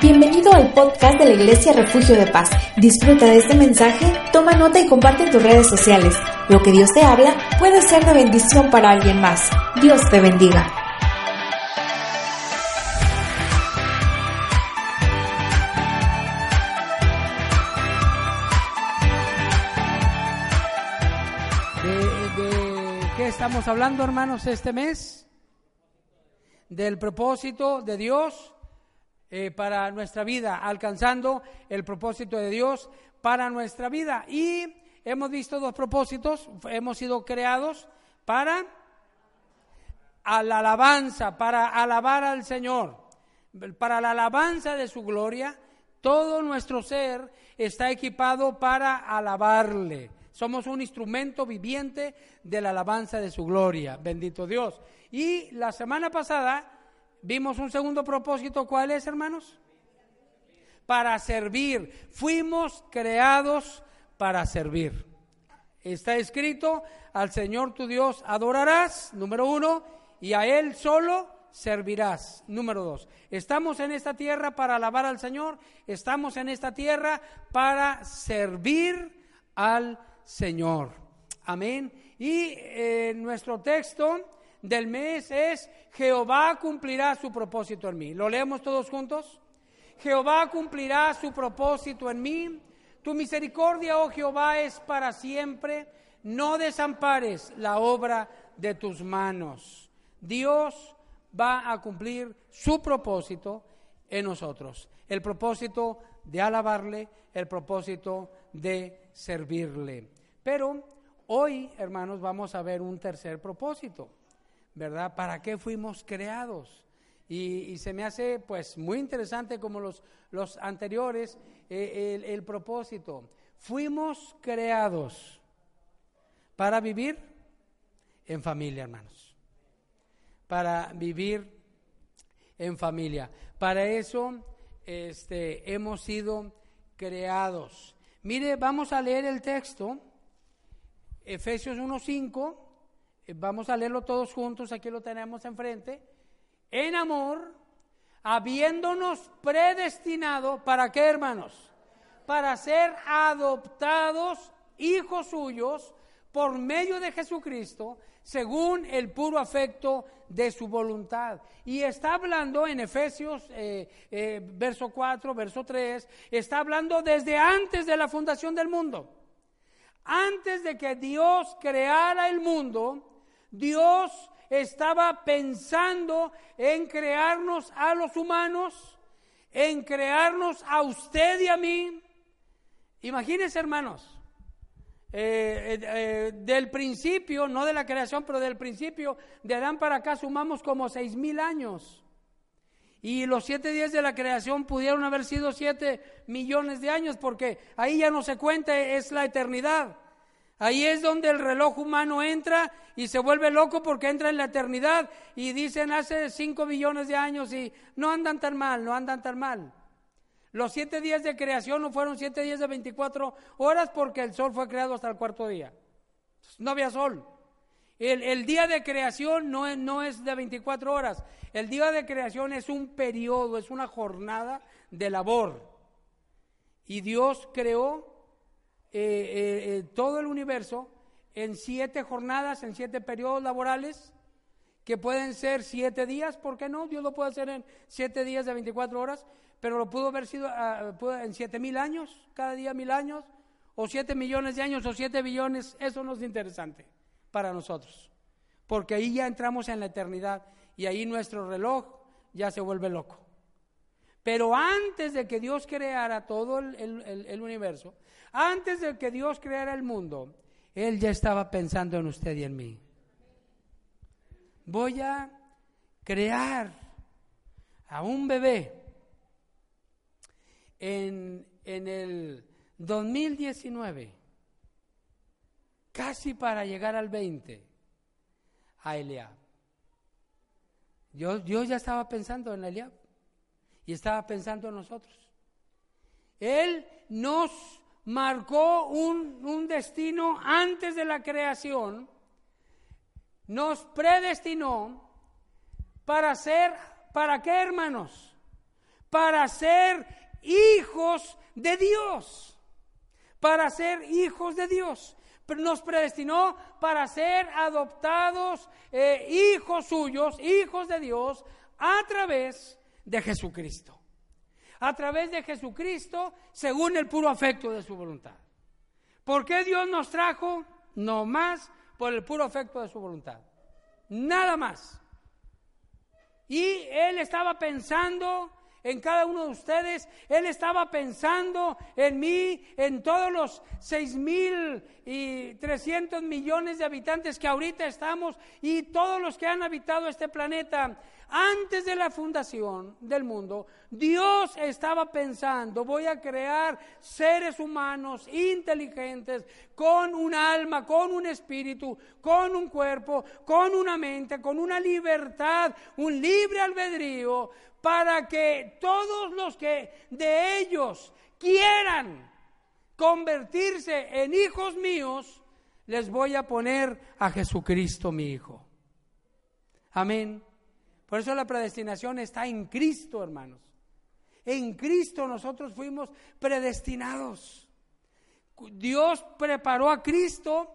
Bienvenido al podcast de la Iglesia Refugio de Paz. Disfruta de este mensaje, toma nota y comparte en tus redes sociales. Lo que Dios te habla puede ser de bendición para alguien más. Dios te bendiga. ¿De, qué estamos hablando, hermanos, este mes? Del propósito de Dios eh, para nuestra vida, alcanzando el propósito de Dios para nuestra vida. Y hemos visto dos propósitos, hemos sido creados para la alabanza, para alabar al Señor, para la alabanza de su gloria. Todo nuestro ser está equipado para alabarle. Somos un instrumento viviente de la alabanza de su gloria. Bendito Dios. Y la semana pasada vimos un segundo propósito. ¿Cuál es, hermanos? Para servir. Fuimos creados para servir. Está escrito, al Señor tu Dios adorarás, número uno, y a Él solo servirás. Número dos, estamos en esta tierra para alabar al Señor, estamos en esta tierra para servir al Señor. Amén. Y eh, nuestro texto del mes es Jehová cumplirá su propósito en mí. ¿Lo leemos todos juntos? Jehová cumplirá su propósito en mí. Tu misericordia, oh Jehová, es para siempre. No desampares la obra de tus manos. Dios va a cumplir su propósito en nosotros. El propósito de alabarle, el propósito de servirle. Pero hoy, hermanos, vamos a ver un tercer propósito, ¿verdad? ¿Para qué fuimos creados? Y, se me hace pues muy interesante como los, los anteriores eh, el, el propósito. Fuimos creados para vivir en familia, hermanos. Para vivir en familia. Para eso este, hemos sido creados. Mire, vamos a leer el texto Efesios 1.5, eh, vamos a leerlo todos juntos, aquí lo tenemos enfrente. En amor, habiéndonos predestinado, ¿para qué hermanos? Para ser adoptados hijos suyos por medio de Jesucristo, según el puro afecto de su voluntad. Y está hablando en Efesios, eh, eh, verso 4, verso 3, está hablando desde antes de la fundación del mundo. Antes de que Dios creara el mundo, Dios estaba pensando en crearnos a los humanos, en crearnos a usted y a mí. Imagínense, hermanos, eh, eh, eh, del principio, no de la creación, pero del principio de Adán para acá sumamos como seis mil años. Y los siete días de la creación pudieron haber sido siete millones de años, porque ahí ya no se cuenta, es la eternidad. Ahí es donde el reloj humano entra y se vuelve loco porque entra en la eternidad y dicen hace cinco billones de años y no andan tan mal, no andan tan mal. Los siete días de creación no fueron siete días de 24 horas porque el sol fue creado hasta el cuarto día. No había sol. El, día de creación no es, no es de 24 horas. El día de creación es un periodo, es una jornada de labor. Y Dios creó eh, eh, eh, todo el universo en siete jornadas, en siete periodos laborales, que pueden ser siete días, ¿por qué no? Dios lo puede hacer en siete días de 24 horas, pero lo pudo haber sido ah, en siete mil años, cada día mil años, o siete millones de años, o siete billones, eso no es interesante para nosotros. porque ahí ya entramos en la eternidad y ahí nuestro reloj ya se vuelve loco. Pero antes de que Dios creara todo el, universo, antes de que Dios creara el mundo, Él ya estaba pensando en usted y en mí. Voy a crear a un bebé en, en el 2019, casi para llegar al 20, a Eliab. Dios, Dios ya estaba pensando en Eliab y estaba pensando en nosotros. Él nos marcó un, un destino antes de la creación, nos predestinó para ser, ¿para qué hermanos? Para ser hijos de Dios, para ser hijos de Dios. Nos predestinó para ser adoptados eh, hijos suyos, hijos de Dios, a través de Jesucristo. A través de Jesucristo, según el puro afecto de su voluntad. ¿Por qué Dios nos trajo? No más por el puro afecto de su voluntad. Nada más. Y Él estaba pensando en cada uno de ustedes. Él estaba pensando en mí, en todos los seis mil y trescientos millones de habitantes que ahorita estamos y todos los que han habitado este planeta. Antes de la fundación del mundo, Dios estaba pensando, voy a crear seres humanos inteligentes, con un alma, con un espíritu, con un cuerpo, con una mente, con una libertad, un libre albedrío, para que todos los que de ellos quieran convertirse en hijos míos, les voy a poner a Jesucristo mi Hijo. Amén. Por eso la predestinación está en Cristo, hermanos. En Cristo nosotros fuimos predestinados. Dios preparó a Cristo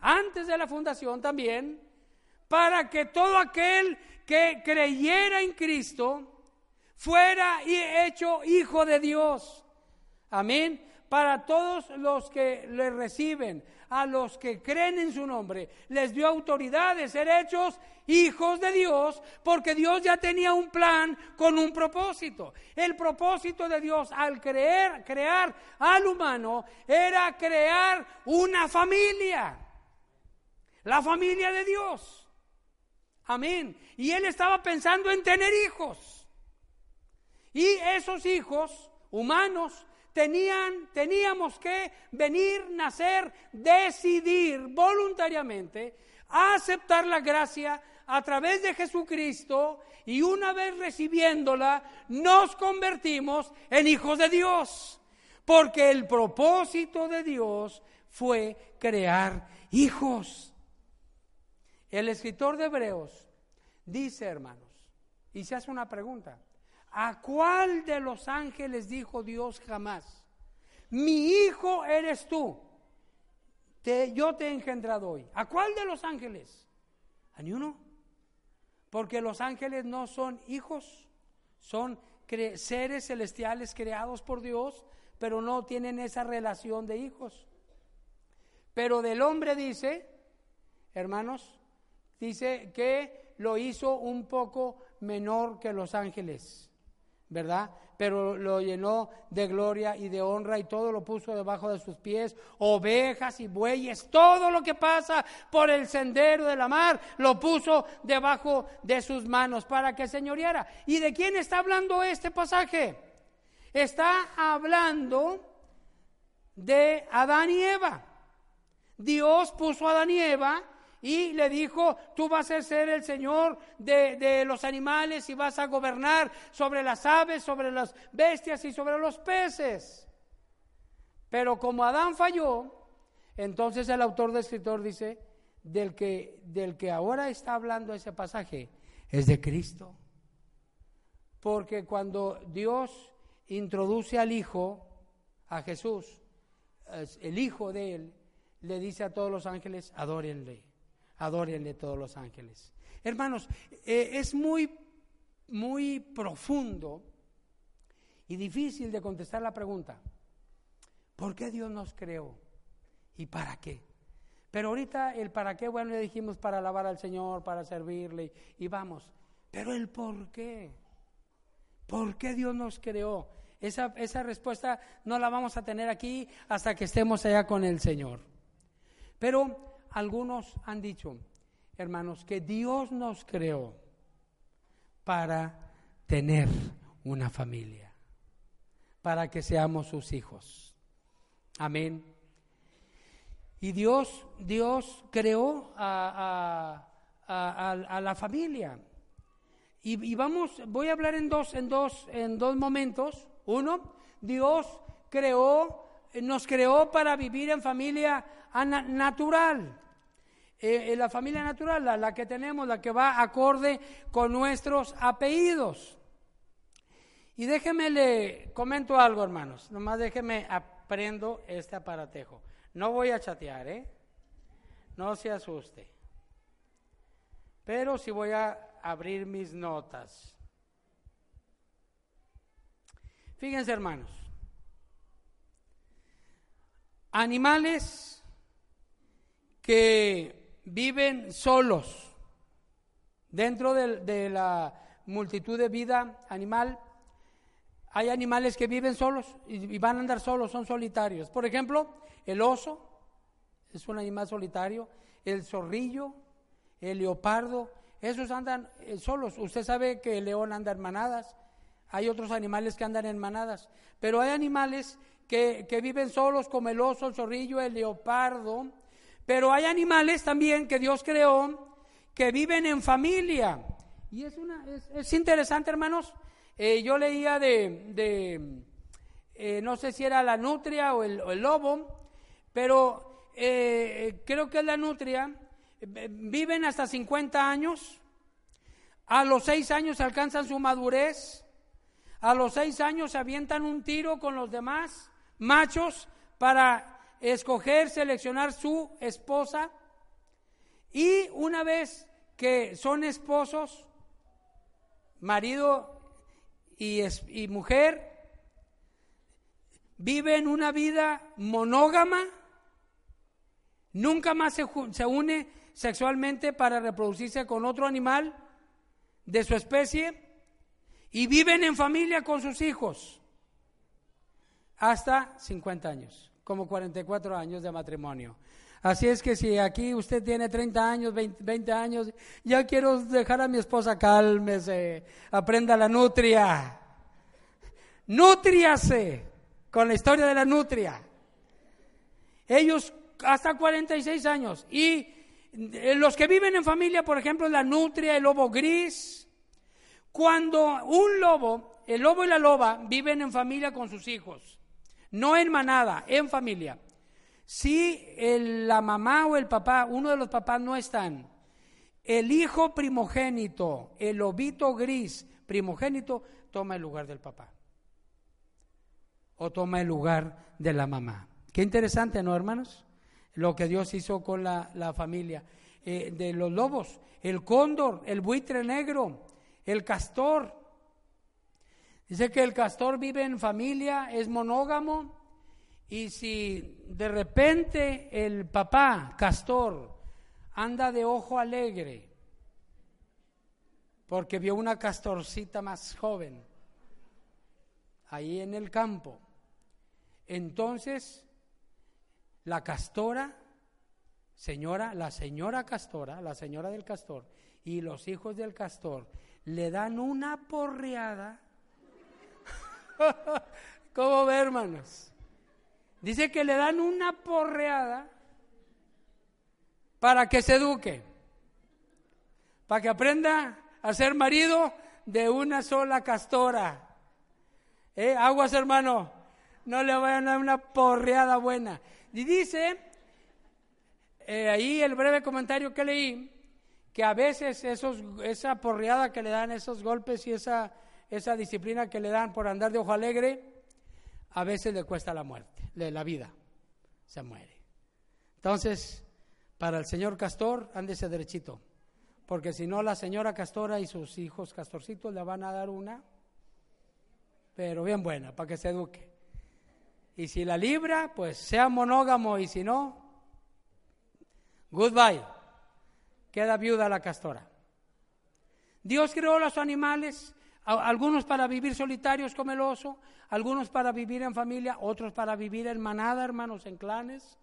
antes de la fundación también para que todo aquel que creyera en Cristo fuera hecho hijo de Dios. Amén. Para todos los que le reciben, a los que creen en su nombre, les dio autoridad de ser hechos hijos de Dios, porque Dios ya tenía un plan con un propósito. El propósito de Dios al creer, crear al humano era crear una familia, la familia de Dios. Amén. Y él estaba pensando en tener hijos. Y esos hijos humanos tenían, teníamos que venir, nacer, decidir voluntariamente, aceptar la gracia a través de Jesucristo y una vez recibiéndola nos convertimos en hijos de Dios. Porque el propósito de Dios fue crear hijos. El escritor de Hebreos dice, hermanos, y se hace una pregunta, ¿A cuál de los ángeles dijo Dios jamás? Mi hijo eres tú. yo te he engendrado hoy. ¿A cuál de los ángeles? A ni uno. Porque los ángeles no son hijos, son seres celestiales creados por Dios, pero no tienen esa relación de hijos. Pero del hombre dice, hermanos, dice que lo hizo un poco menor que los ángeles. ¿Verdad? Pero lo llenó de gloria y de honra y todo lo puso debajo de sus pies, ovejas y bueyes, todo lo que pasa por el sendero de la mar, lo puso debajo de sus manos para que señoreara. ¿Y de quién está hablando este pasaje? Está hablando de Adán y Eva. Dios puso a Adán y Eva y le dijo, tú vas a ser el Señor de, los animales y vas a gobernar sobre las aves, sobre las bestias y sobre los peces. Pero como Adán falló, entonces el autor de escritor dice, del que, del que ahora está hablando ese pasaje es de Cristo. Porque cuando Dios introduce al Hijo, a Jesús, el Hijo de Él, le dice a todos los ángeles, adórenle adórenle todos los ángeles. Hermanos, eh, es muy, muy profundo y difícil de contestar la pregunta, ¿por qué Dios nos creó? ¿Y para qué? Pero ahorita el para qué, bueno, ya dijimos para alabar al Señor, para servirle y vamos. Pero el por qué. ¿Por qué Dios nos creó? Esa, esa respuesta no la vamos a tener aquí hasta que estemos allá con el Señor. Pero algunos han dicho, hermanos, que Dios nos creó para tener una familia, para que seamos sus hijos. Amén. Y Dios, Dios creó a, la familia. Y, vamos, voy a hablar en dos, en dos, en dos momentos. Uno, Dios creó, nos creó para vivir en familia natural. Eh, eh, la familia natural, la, la que tenemos, la que va acorde con nuestros apellidos. Y déjeme le comento algo, hermanos. Nomás déjeme aprendo este aparatejo. No voy a chatear, ¿eh? No se asuste. Pero sí voy a abrir mis notas. Fíjense, hermanos. Animales que viven solos dentro de, la multitud de vida animal. Hay animales que viven solos y, van a andar solos, son solitarios. Por ejemplo, el oso es un animal solitario, el zorrillo, el leopardo, esos andan eh, solos. Usted sabe que el león anda en manadas, hay otros animales que andan en manadas, pero hay animales que, que viven solos como el oso, el zorrillo, el leopardo, pero hay animales también que Dios creó que viven en familia. Y es, una, es, interesante, hermanos. Eh, yo leía de, eh, no sé si era la nutria o el, lobo, pero eh, creo que es la nutria. Viven hasta 50 años. A los 6 años alcanzan su madurez. A los 6 años se avientan un tiro con los demás machos para escoger, seleccionar su esposa y una vez que son esposos, marido y, y mujer, viven una vida monógama, nunca más se, se une sexualmente para reproducirse con otro animal de su especie y viven en familia con sus hijos hasta 50 años como 44 años de matrimonio. Así es que si aquí usted tiene 30 años, 20, años, ya quiero dejar a mi esposa, cálmese, aprenda la nutria. Nutriase con la historia de la nutria. Ellos hasta 46 años. Y eh, los que viven en familia, por ejemplo, la nutria, el lobo gris. Cuando un lobo, el lobo y la loba viven en familia con sus hijos no en manada, en familia. Si la mamá o el papá, uno de los papás no están, el hijo primogénito, el lobito gris primogénito, toma el lugar del papá. O toma el lugar de la mamá. Qué interesante, ¿no, hermanos? Lo que Dios hizo con la, familia. Eh, de los lobos, el cóndor, el buitre negro, el castor, Dice que el castor vive en familia, es monógamo, y si de repente el papá, castor, anda de ojo alegre, porque vio una castorcita más joven ahí en el campo, entonces la castora, señora, la señora castora, la señora del castor, y los hijos del castor le dan una porreada ¿Cómo ve, hermanos? Dice que le dan una porreada para que se eduque, para que aprenda a ser marido de una sola castora. ¿Eh? Aguas, hermano, no le vayan a dar una porreada buena. Y dice, eh, ahí el breve comentario que leí, que a veces esa porreada que le dan, esos golpes y esa esa disciplina que le dan por andar de ojo alegre, a veces le cuesta la muerte, la vida, se muere. Entonces, para el señor Castor, ándese derechito, porque si no la señora Castora y sus hijos castorcitos le van a dar una, pero bien buena, para que se eduque. Y si la libra, pues sea monógamo, y si no, Goodbye. Queda viuda la castora. Dios creó los animales, algunos para vivir solitarios como el oso, algunos para vivir en familia, otros para vivir en manada, hermanos, en clanes,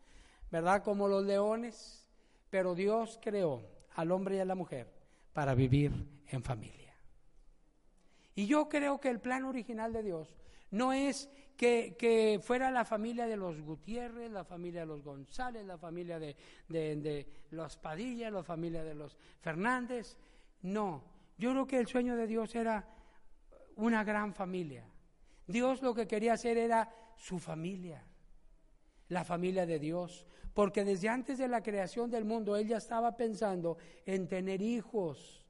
¿verdad? Como los leones. Pero Dios creó al hombre y a la mujer para vivir en familia. Y yo creo que el plan original de Dios no es que, fuera la familia de los Gutiérrez, la familia de los González, la familia de, de los Padilla, la familia de los Fernández. No, yo creo que el sueño de Dios era una gran familia. Dios lo que quería hacer era su familia, la familia de Dios, porque desde antes de la creación del mundo Él ya estaba pensando en tener hijos.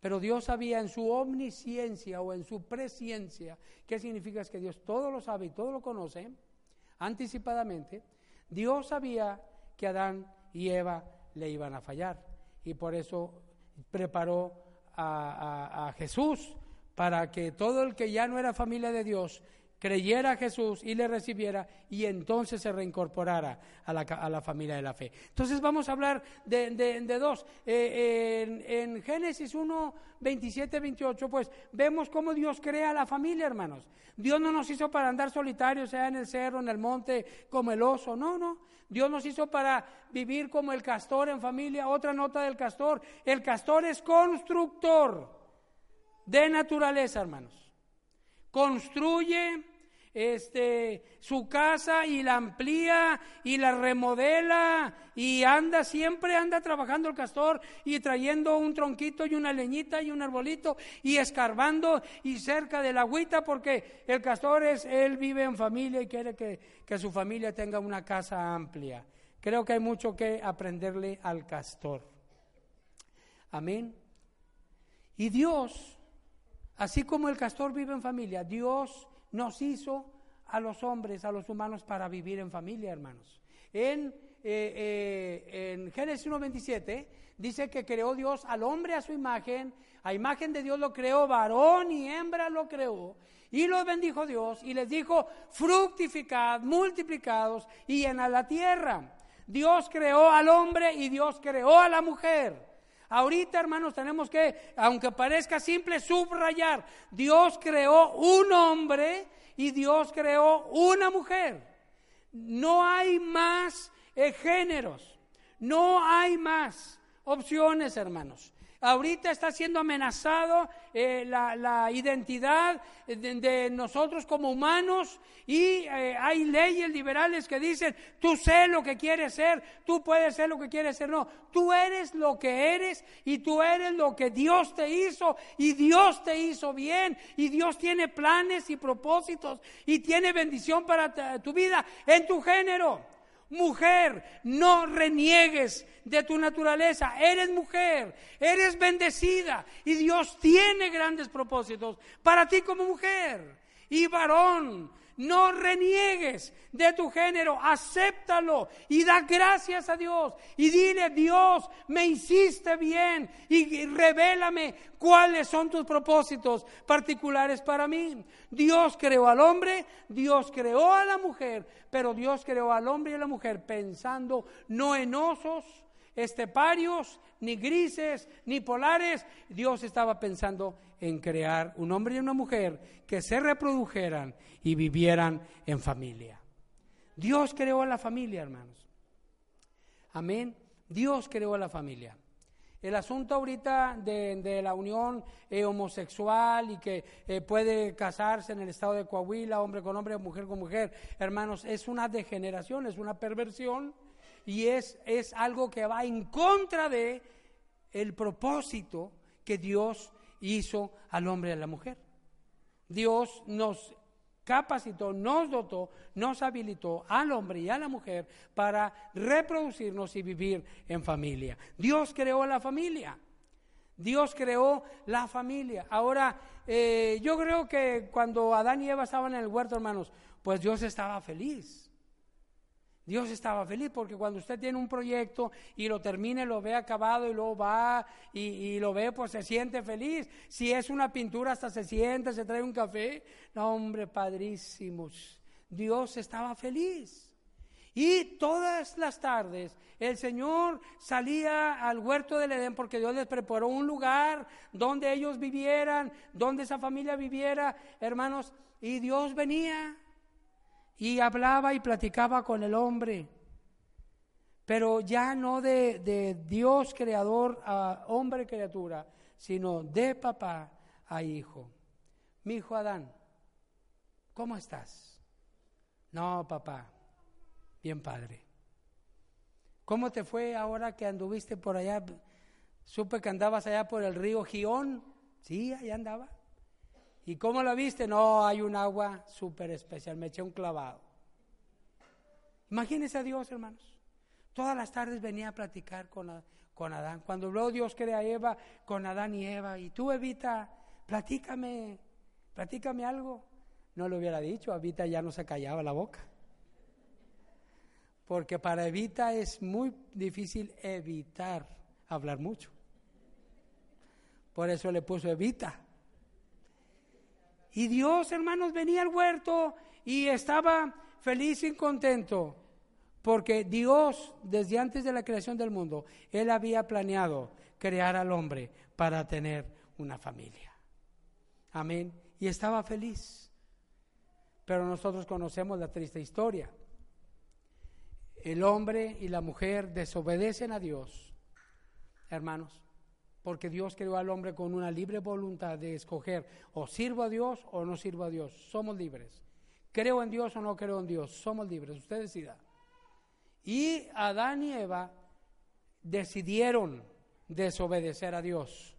Pero Dios sabía en su omnisciencia o en su presciencia, ¿qué significa? Es que Dios todo lo sabe y todo lo conoce anticipadamente. Dios sabía que Adán y Eva le iban a fallar y por eso preparó a, a Jesús para que todo el que ya no era familia de Dios creyera a Jesús y le recibiera y entonces se reincorporara a la, a la familia de la fe. Entonces vamos a hablar de, dos. Eh, en, Génesis 1, 27, 28, pues vemos cómo Dios crea la familia, hermanos. Dios no nos hizo para andar solitarios, sea en el cerro, en el monte, como el oso, no, no. Dios nos hizo para vivir como el castor en familia. Otra nota del castor, el castor es constructor de naturaleza, hermanos. Construye este, su casa y la amplía y la remodela y anda, siempre anda trabajando el castor y trayendo un tronquito y una leñita y un arbolito y escarbando y cerca de la agüita porque el castor es, él vive en familia y quiere que, que su familia tenga una casa amplia. Creo que hay mucho que aprenderle al castor. Amén. Y Dios, así como el castor vive en familia, Dios nos hizo a los hombres, a los humanos, para vivir en familia, hermanos. En, eh, eh, en Génesis 1.27 dice que creó Dios al hombre a su imagen, a imagen de Dios lo creó, varón y hembra lo creó, y los bendijo Dios y les dijo, fructificad, multiplicados y llenad la tierra. Dios creó al hombre y Dios creó a la mujer. Ahorita, hermanos, tenemos que, aunque parezca simple, subrayar. Dios creó un hombre y Dios creó una mujer. No hay más eh, géneros, no hay más opciones, hermanos. Ahorita está siendo amenazado eh, la, identidad de, nosotros como humanos y eh, hay leyes liberales que dicen, tú sé lo que quieres ser, tú puedes ser lo que quieres ser. No, tú eres lo que eres y tú eres lo que Dios te hizo y Dios te hizo bien y Dios tiene planes y propósitos y tiene bendición para tu vida en tu género. Mujer, no reniegues de tu naturaleza. Eres mujer, eres bendecida y Dios tiene grandes propósitos para ti como mujer. Y varón, no reniegues de tu género, acéptalo y da gracias a Dios y dile, Dios, me hiciste bien y revélame cuáles son tus propósitos particulares para mí. Dios creó al hombre, Dios creó a la mujer, pero Dios creó al hombre y a la mujer pensando no en osos, esteparios, ni grises, ni polares. Dios estaba pensando en crear un hombre y una mujer que se reprodujeran y vivieran en familia. Dios creó a la familia, hermanos. Amén. Dios creó a la familia. El asunto ahorita de, la unión eh, homosexual y que eh, puede casarse en el estado de Coahuila, hombre con hombre, mujer con mujer, hermanos, es una degeneración, es una perversión y es, es algo que va en contra de el propósito que Dios hizo al hombre y a la mujer. Dios nos capacitó, nos dotó, nos habilitó al hombre y a la mujer para reproducirnos y vivir en familia. Dios creó la familia. Dios creó la familia. Ahora, eh, yo creo que cuando Adán y Eva estaban en el huerto, hermanos, pues Dios estaba feliz. Dios estaba feliz porque cuando usted tiene un proyecto y lo termina, lo ve acabado y luego va y, lo ve, pues se siente feliz. Si es una pintura, hasta se siente, se trae un café. No, hombre, padrísimos. Dios estaba feliz. Y todas las tardes el Señor salía al huerto del Edén porque Dios les preparó un lugar donde ellos vivieran, donde esa familia viviera, hermanos. Y Dios venía y hablaba y platicaba con el hombre. Pero ya no de, de Dios creador a hombre criatura, sino de papá a hijo. Mi hijo Adán, ¿cómo estás? No, papá, bien padre. ¿Cómo te fue ahora que anduviste por allá? Supe que andabas allá por el río Gión. Sí, allá andaba. ¿Y cómo lo viste? No, hay un agua súper especial. Me eché un clavado. Imagínese a Dios, hermanos. Todas las tardes venía a platicar con, con Adán. Cuando habló Dios crea a Eva, con Adán y Eva. Y tú, Evita, platícame, platícame algo. No lo hubiera dicho, Evita ya no se callaba la boca porque para Evita es muy difícil evitar hablar mucho. Por eso le puso Evita. Y Dios, hermanos, venía al huerto y estaba feliz y contento, porque Dios, desde antes de la creación del mundo, Él había planeado crear al hombre para tener una familia. Amén. Y estaba feliz. Pero nosotros conocemos la triste historia el hombre y la mujer desobedecen a Dios, hermanos, porque Dios creó al hombre con una libre voluntad de escoger o sirvo a Dios o no sirvo a Dios. Somos libres. Creo en Dios o no creo en Dios. Somos libres. Usted decida. Y Adán y Eva decidieron desobedecer a Dios.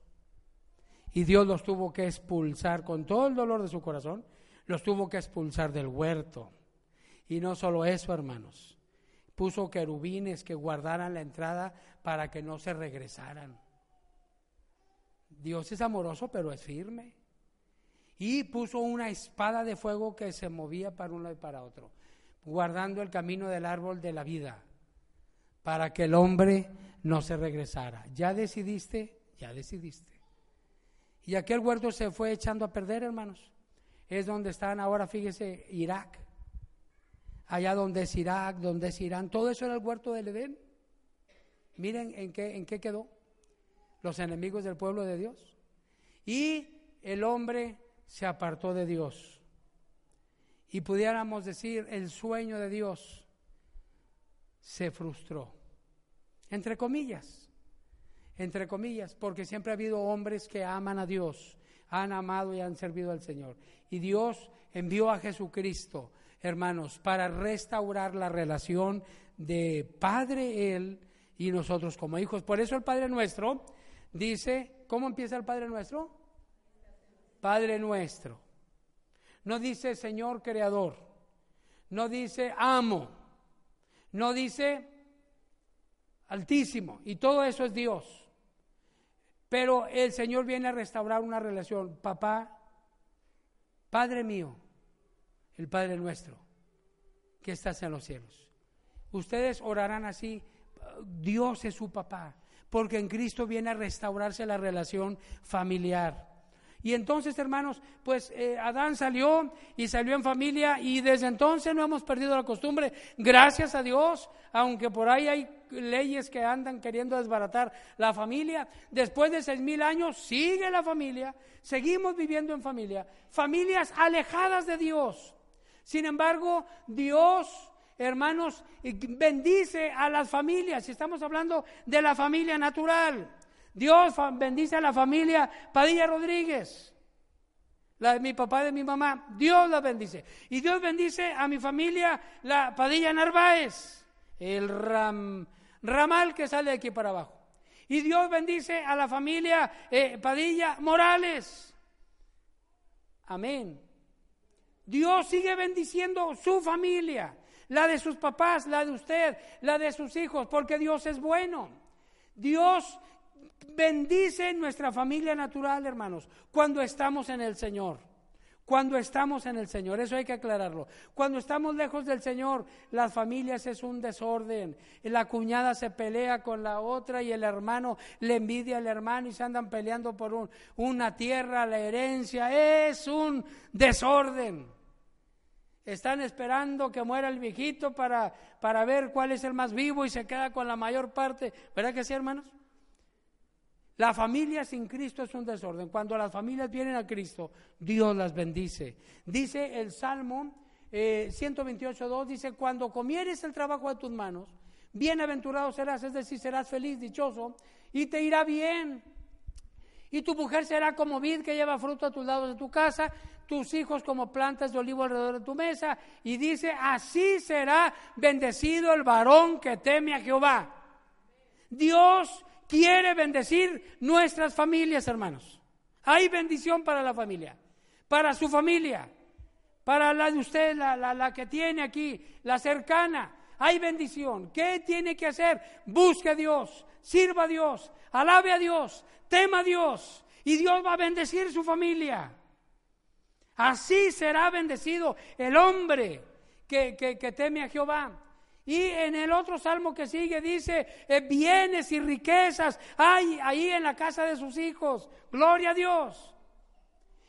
Y Dios los tuvo que expulsar con todo el dolor de su corazón. Los tuvo que expulsar del huerto. Y no solo eso, hermanos puso querubines que guardaran la entrada para que no se regresaran. Dios es amoroso, pero es firme. Y puso una espada de fuego que se movía para un lado y para otro, guardando el camino del árbol de la vida, para que el hombre no se regresara. ¿Ya decidiste? Ya decidiste. Y aquel huerto se fue echando a perder, hermanos. Es donde están ahora, fíjese, Irak allá donde es Irak, donde es Irán, todo eso era el huerto del Edén. Miren en qué, en qué quedó los enemigos del pueblo de Dios. Y el hombre se apartó de Dios. Y pudiéramos decir, el sueño de Dios se frustró. Entre comillas, entre comillas, porque siempre ha habido hombres que aman a Dios, han amado y han servido al Señor. Y Dios envió a Jesucristo hermanos, para restaurar la relación de Padre Él y nosotros como hijos. Por eso el Padre Nuestro dice, ¿cómo empieza el Padre Nuestro? Padre Nuestro. No dice Señor Creador, no dice amo, no dice Altísimo, y todo eso es Dios. Pero el Señor viene a restaurar una relación, papá, Padre mío, el Padre nuestro, que estás en los cielos. Ustedes orarán así, Dios es su papá, porque en Cristo viene a restaurarse la relación familiar. Y entonces, hermanos, pues eh, Adán salió y salió en familia y desde entonces no hemos perdido la costumbre, gracias a Dios, aunque por ahí hay leyes que andan queriendo desbaratar la familia. Después de seis mil años sigue la familia, seguimos viviendo en familia, familias alejadas de Dios. Sin embargo, Dios, hermanos, bendice a las familias. Si estamos hablando de la familia natural, Dios bendice a la familia Padilla Rodríguez, la de mi papá y de mi mamá. Dios la bendice. Y Dios bendice a mi familia, la Padilla Narváez, el ramal que sale de aquí para abajo. Y Dios bendice a la familia eh, Padilla Morales. Amén. Dios sigue bendiciendo su familia, la de sus papás, la de usted, la de sus hijos, porque Dios es bueno. Dios bendice nuestra familia natural, hermanos, cuando estamos en el Señor. Cuando estamos en el Señor, eso hay que aclararlo. Cuando estamos lejos del Señor, las familias es un desorden. La cuñada se pelea con la otra y el hermano le envidia al hermano y se andan peleando por una tierra, la herencia. Es un desorden. Están esperando que muera el viejito para, para ver cuál es el más vivo y se queda con la mayor parte. ¿Verdad que sí, hermanos? La familia sin Cristo es un desorden. Cuando las familias vienen a Cristo, Dios las bendice. Dice el Salmo eh, 128.2, dice, cuando comieres el trabajo de tus manos, bienaventurado serás, es decir, serás feliz, dichoso, y te irá bien. Y tu mujer será como vid que lleva fruto a tus lados de tu casa, tus hijos como plantas de olivo alrededor de tu mesa. Y dice, así será bendecido el varón que teme a Jehová. Dios quiere bendecir nuestras familias, hermanos. Hay bendición para la familia, para su familia, para la de usted, la, la que tiene aquí, la cercana. Hay bendición. ¿Qué tiene que hacer? Busque a Dios, sirva a Dios, alabe a Dios, tema a Dios y Dios va a bendecir su familia. Así será bendecido el hombre que, teme a Jehová. Y en el otro salmo que sigue dice, eh, bienes y riquezas hay ahí en la casa de sus hijos. Gloria a Dios.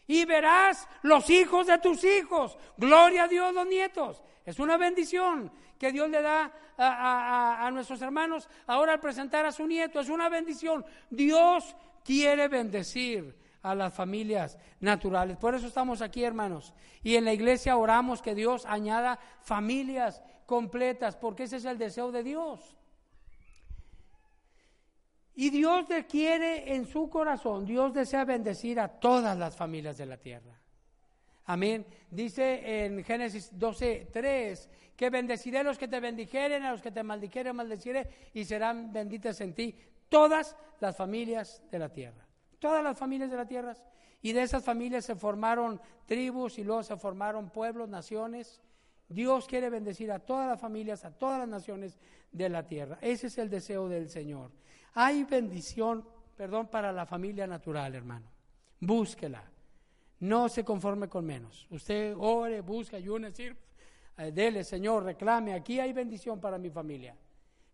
Y verás los hijos de tus hijos. Gloria a Dios los nietos. Es una bendición que Dios le da a, a nuestros hermanos ahora al presentar a su nieto. Es una bendición. Dios quiere bendecir a las familias naturales. Por eso estamos aquí, hermanos. Y en la iglesia oramos que Dios añada familias completas, porque ese es el deseo de Dios. Y Dios quiere en su corazón, Dios desea bendecir a todas las familias de la tierra. Amén. Dice en Génesis 12, 3, que bendeciré a los que te bendijeren, a los que te maldijeren, maldeciré, y serán benditas en ti todas las familias de la tierra todas las familias de la tierra. Y de esas familias se formaron tribus y luego se formaron pueblos, naciones. Dios quiere bendecir a todas las familias, a todas las naciones de la tierra. Ese es el deseo del Señor. Hay bendición, perdón, para la familia natural, hermano. Búsquela. No se conforme con menos. Usted ore, busque, ayune, sirva. Eh, dele, Señor, reclame. Aquí hay bendición para mi familia.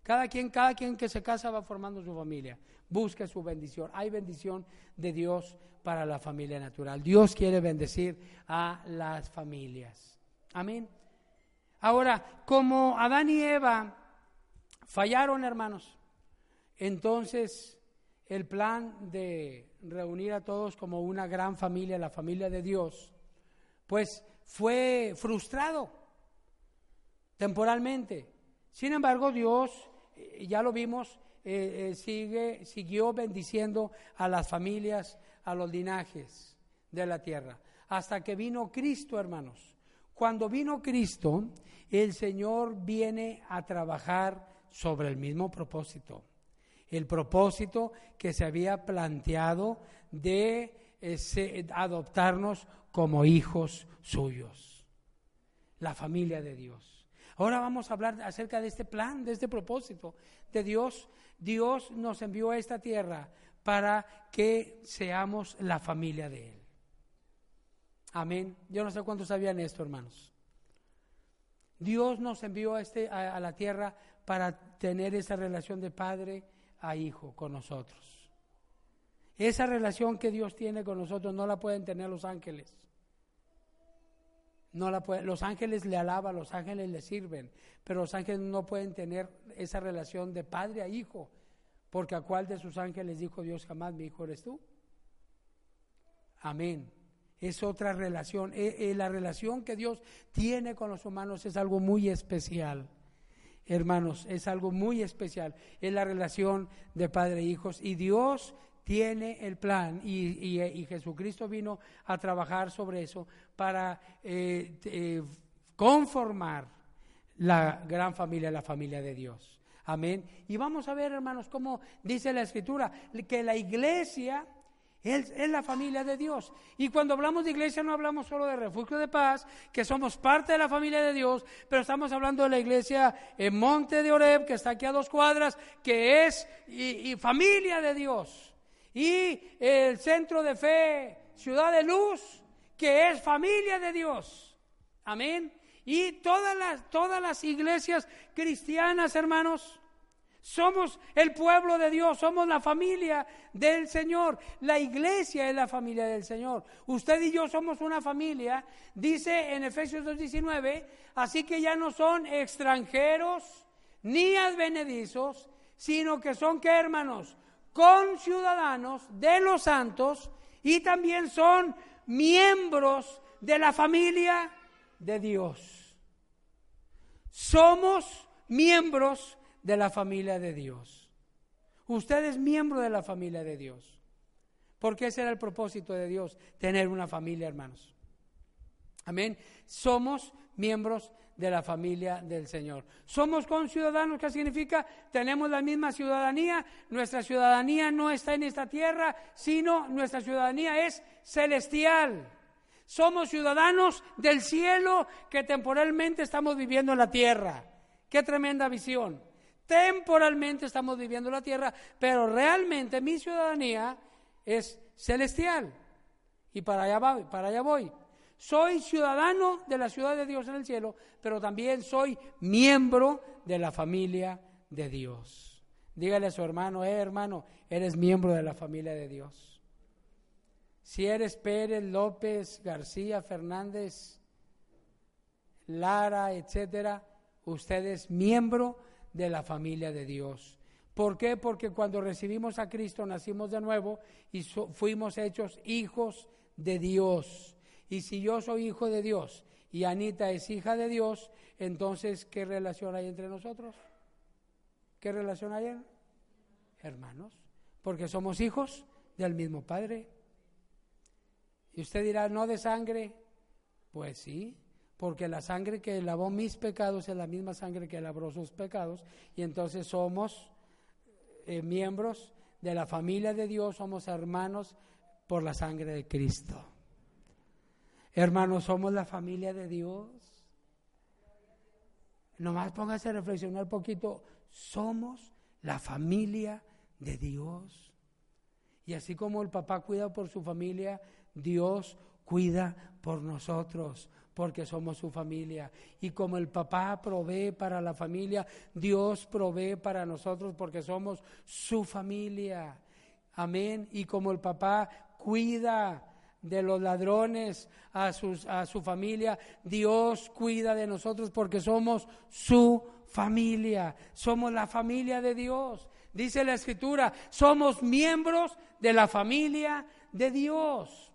Cada quien, cada quien que se casa va formando su familia. Busque su bendición. Hay bendición de Dios para la familia natural. Dios quiere bendecir a las familias. Amén. Ahora, como Adán y Eva fallaron, hermanos, entonces el plan de reunir a todos como una gran familia, la familia de Dios, pues fue frustrado temporalmente. Sin embargo, Dios ya lo vimos, eh, eh, sigue, siguió bendiciendo a las familias, a los linajes de la tierra, hasta que vino Cristo, hermanos. Cuando vino Cristo, el Señor viene a trabajar sobre el mismo propósito, el propósito que se había planteado de eh, adoptarnos como hijos suyos, la familia de Dios. Ahora vamos a hablar acerca de este plan, de este propósito de Dios. Dios nos envió a esta tierra para que seamos la familia de Él. Amén. Yo no sé cuántos sabían esto, hermanos. Dios nos envió a, este, a, la tierra para tener esa relación de padre a hijo con nosotros. Esa relación que Dios tiene con nosotros no la pueden tener los ángeles. No la los ángeles le alaban, los ángeles le sirven, pero los ángeles no pueden tener esa relación de padre a hijo, porque a cuál de sus ángeles dijo Dios jamás, mi hijo eres tú. Amén. Es otra relación. E, e, la relación que Dios tiene con los humanos es algo muy especial. Hermanos, es algo muy especial. Es la relación de padre e hijos. Y Dios tiene el plan y, Jesucristo vino a trabajar sobre eso para eh, eh, conformar la gran familia, la familia de Dios. Amén. Y vamos a ver, hermanos, cómo dice la Escritura, que la iglesia es, es, la familia de Dios. Y cuando hablamos de iglesia no hablamos solo de refugio de paz, que somos parte de la familia de Dios, pero estamos hablando de la iglesia en Monte de Oreb, que está aquí a dos cuadras, que es y familia de Dios y el centro de fe, ciudad de luz, que es familia de Dios. Amén. Y todas las, todas las iglesias cristianas, hermanos, Somos el pueblo de Dios, somos la familia del Señor. La iglesia es la familia del Señor. Usted y yo somos una familia, dice en Efesios 2.19, así que ya no son extranjeros ni advenedizos, sino que son, ¿qué hermanos? Con ciudadanos de los santos y también son miembros de la familia de Dios. Somos miembros de la familia de Dios. Usted es miembro de la familia de Dios. Porque ese era el propósito de Dios, tener una familia, hermanos. Amén. Somos miembros de la familia del Señor. Somos conciudadanos, ¿qué significa? Tenemos la misma ciudadanía. Nuestra ciudadanía no está en esta tierra, sino nuestra ciudadanía es celestial. Somos ciudadanos del cielo que temporalmente estamos viviendo en la tierra. Qué tremenda visión. Temporalmente estamos viviendo la tierra, pero realmente mi ciudadanía es celestial. Y para allá, para allá voy. Soy ciudadano de la ciudad de Dios en el cielo, pero también soy miembro de la familia de Dios. Dígale a su hermano, eh hermano, eres miembro de la familia de Dios. Si eres Pérez, López, García, Fernández, Lara, etcétera, usted es miembro de la familia de Dios. ¿Por qué? Porque cuando recibimos a Cristo nacimos de nuevo y fuimos hechos hijos de Dios. Y si yo soy hijo de Dios y Anita es hija de Dios, entonces, ¿qué relación hay entre nosotros? ¿Qué relación hay? Hermanos, porque somos hijos del mismo Padre. Y usted dirá, no de sangre. Pues sí, porque la sangre que lavó mis pecados es la misma sangre que lavó sus pecados, y entonces somos eh, miembros de la familia de Dios, somos hermanos por la sangre de Cristo. Hermanos, somos la familia de Dios. Nomás póngase a reflexionar poquito, somos la familia de Dios. Y así como el papá cuida por su familia, Dios cuida por nosotros porque somos su familia. Y como el papá provee para la familia, Dios provee para nosotros porque somos su familia. Amén. Y como el papá cuida de los ladrones a, sus, a su familia, Dios cuida de nosotros porque somos su familia. Somos la familia de Dios. Dice la escritura, somos miembros de la familia de Dios.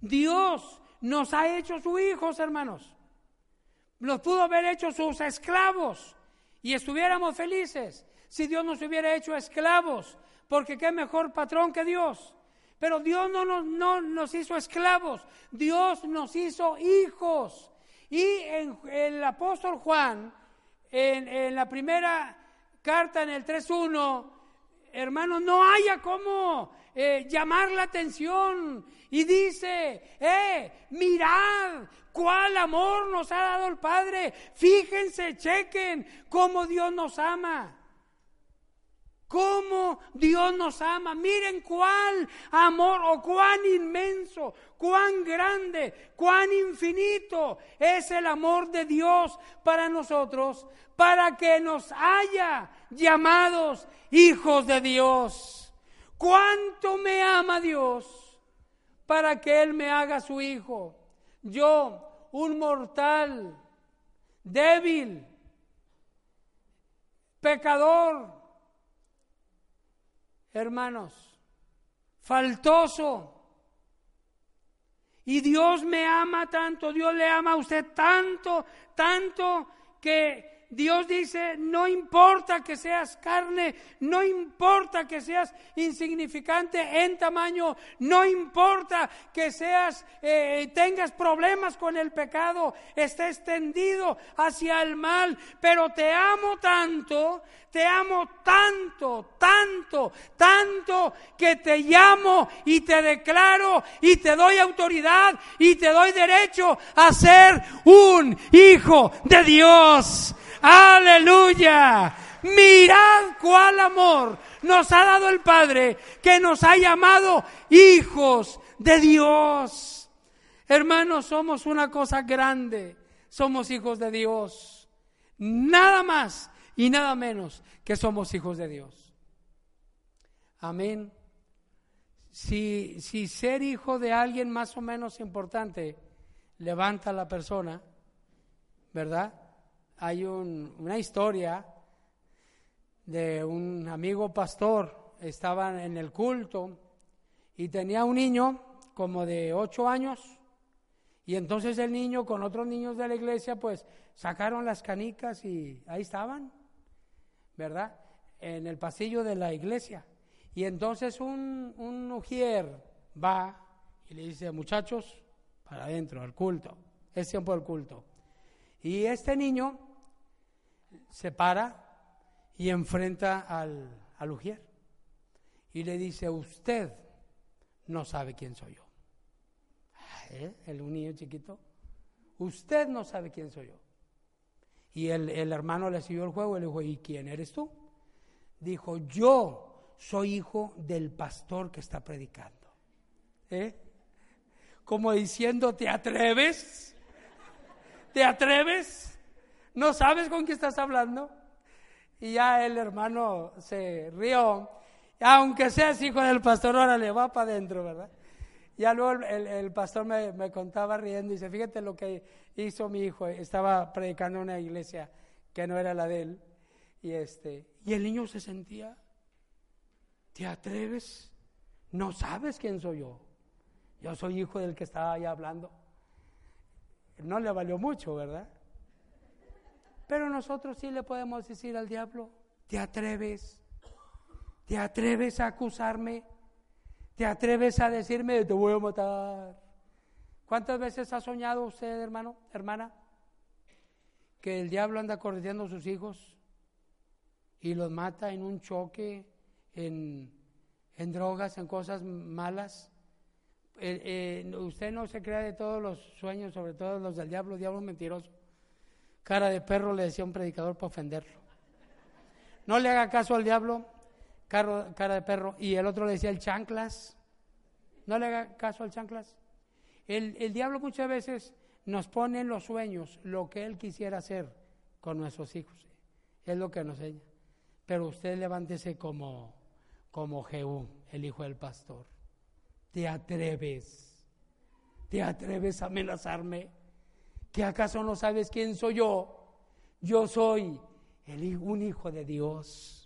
Dios nos ha hecho sus hijos, hermanos. Nos pudo haber hecho sus esclavos y estuviéramos felices si Dios nos hubiera hecho esclavos, porque qué mejor patrón que Dios. Pero Dios no nos, no nos hizo esclavos, Dios nos hizo hijos. Y en, el apóstol Juan, en, la primera carta, en el 3.1, hermanos, no haya como eh, llamar la atención y dice, eh, mirad cuál amor nos ha dado el Padre, fíjense, chequen cómo Dios nos ama. Cómo Dios nos ama. Miren cuál amor o cuán inmenso, cuán grande, cuán infinito es el amor de Dios para nosotros, para que nos haya llamados hijos de Dios. ¿Cuánto me ama Dios para que Él me haga su hijo? Yo, un mortal, débil, pecador, hermanos, faltoso. Y Dios me ama tanto, Dios le ama a usted tanto, tanto que Dios dice, no importa que seas carne, no importa que seas insignificante en tamaño, no importa que seas, eh, tengas problemas con el pecado, estés tendido hacia el mal, pero te amo tanto, te amo tanto, tanto, tanto, que te llamo y te declaro y te doy autoridad y te doy derecho a ser un hijo de Dios. Aleluya. Mirad cuál amor nos ha dado el Padre que nos ha llamado hijos de Dios. Hermanos, somos una cosa grande. Somos hijos de Dios. Nada más y nada menos que somos hijos de Dios. Amén. Si, si ser hijo de alguien más o menos importante levanta a la persona, ¿verdad? Hay una historia de un amigo pastor, estaban en el culto y tenía un niño como de ocho años y entonces el niño con otros niños de la iglesia pues sacaron las canicas y ahí estaban, ¿verdad? En el pasillo de la iglesia. Y entonces un, un ujier va y le dice, muchachos, para adentro, al culto. Es tiempo del culto. Y este niño se para y enfrenta al, al ujier. Y le dice, usted no sabe quién soy yo. ¿Eh? El niño chiquito. Usted no sabe quién soy yo. Y el, el hermano le siguió el juego y le dijo, ¿y quién eres tú? Dijo, yo soy hijo del pastor que está predicando. ¿Eh? Como diciendo, ¿te atreves? ¿Te atreves? ¿No sabes con quién estás hablando? Y ya el hermano se rió. Aunque seas hijo del pastor, ahora le va para adentro, ¿verdad? Ya luego el, pastor me, me, contaba riendo y dice, fíjate lo que hizo mi hijo. Estaba predicando en una iglesia que no era la de él. Y, este, y el niño se sentía, ¿te atreves? No sabes quién soy yo. Yo soy hijo del que estaba ahí hablando. No le valió mucho, ¿verdad? Pero nosotros sí le podemos decir al diablo, ¿te atreves? ¿Te atreves a acusarme? ¿Te atreves a decirme, te voy a matar? ¿Cuántas veces ha soñado usted, hermano, hermana, que el diablo anda corriendo a sus hijos y los mata en un choque, en, en drogas, en cosas malas? Eh, eh, usted no se crea de todos los sueños, sobre todo los del diablo, diablo mentiroso. Cara de perro le decía un predicador para ofenderlo. No le haga caso al diablo, cara, de perro. Y el otro le decía el chanclas. No le haga caso al chanclas. El, el diablo muchas veces nos pone en los sueños lo que él quisiera hacer con nuestros hijos. Es lo que nos enseña. Pero usted levántese como, como Jehú, el hijo del pastor te atreves? ¿Te atreves a amenazarme? ¿Que acaso no sabes quién soy yo? Yo soy el, un hijo de Dios.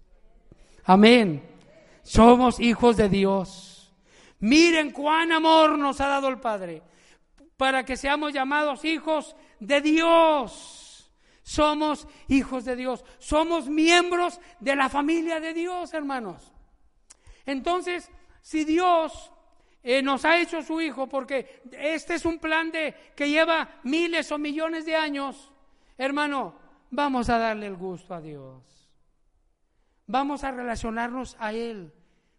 Amén. Somos hijos de Dios. Miren cuán amor nos ha dado el Padre para que seamos llamados hijos de Dios. Somos hijos de Dios. Somos miembros de la familia de Dios, hermanos. Entonces, si Dios eh, nos ha hecho su Hijo, porque este es un plan de, que lleva miles o millones de años, hermano, vamos a darle el gusto a Dios. Vamos a relacionarnos a Él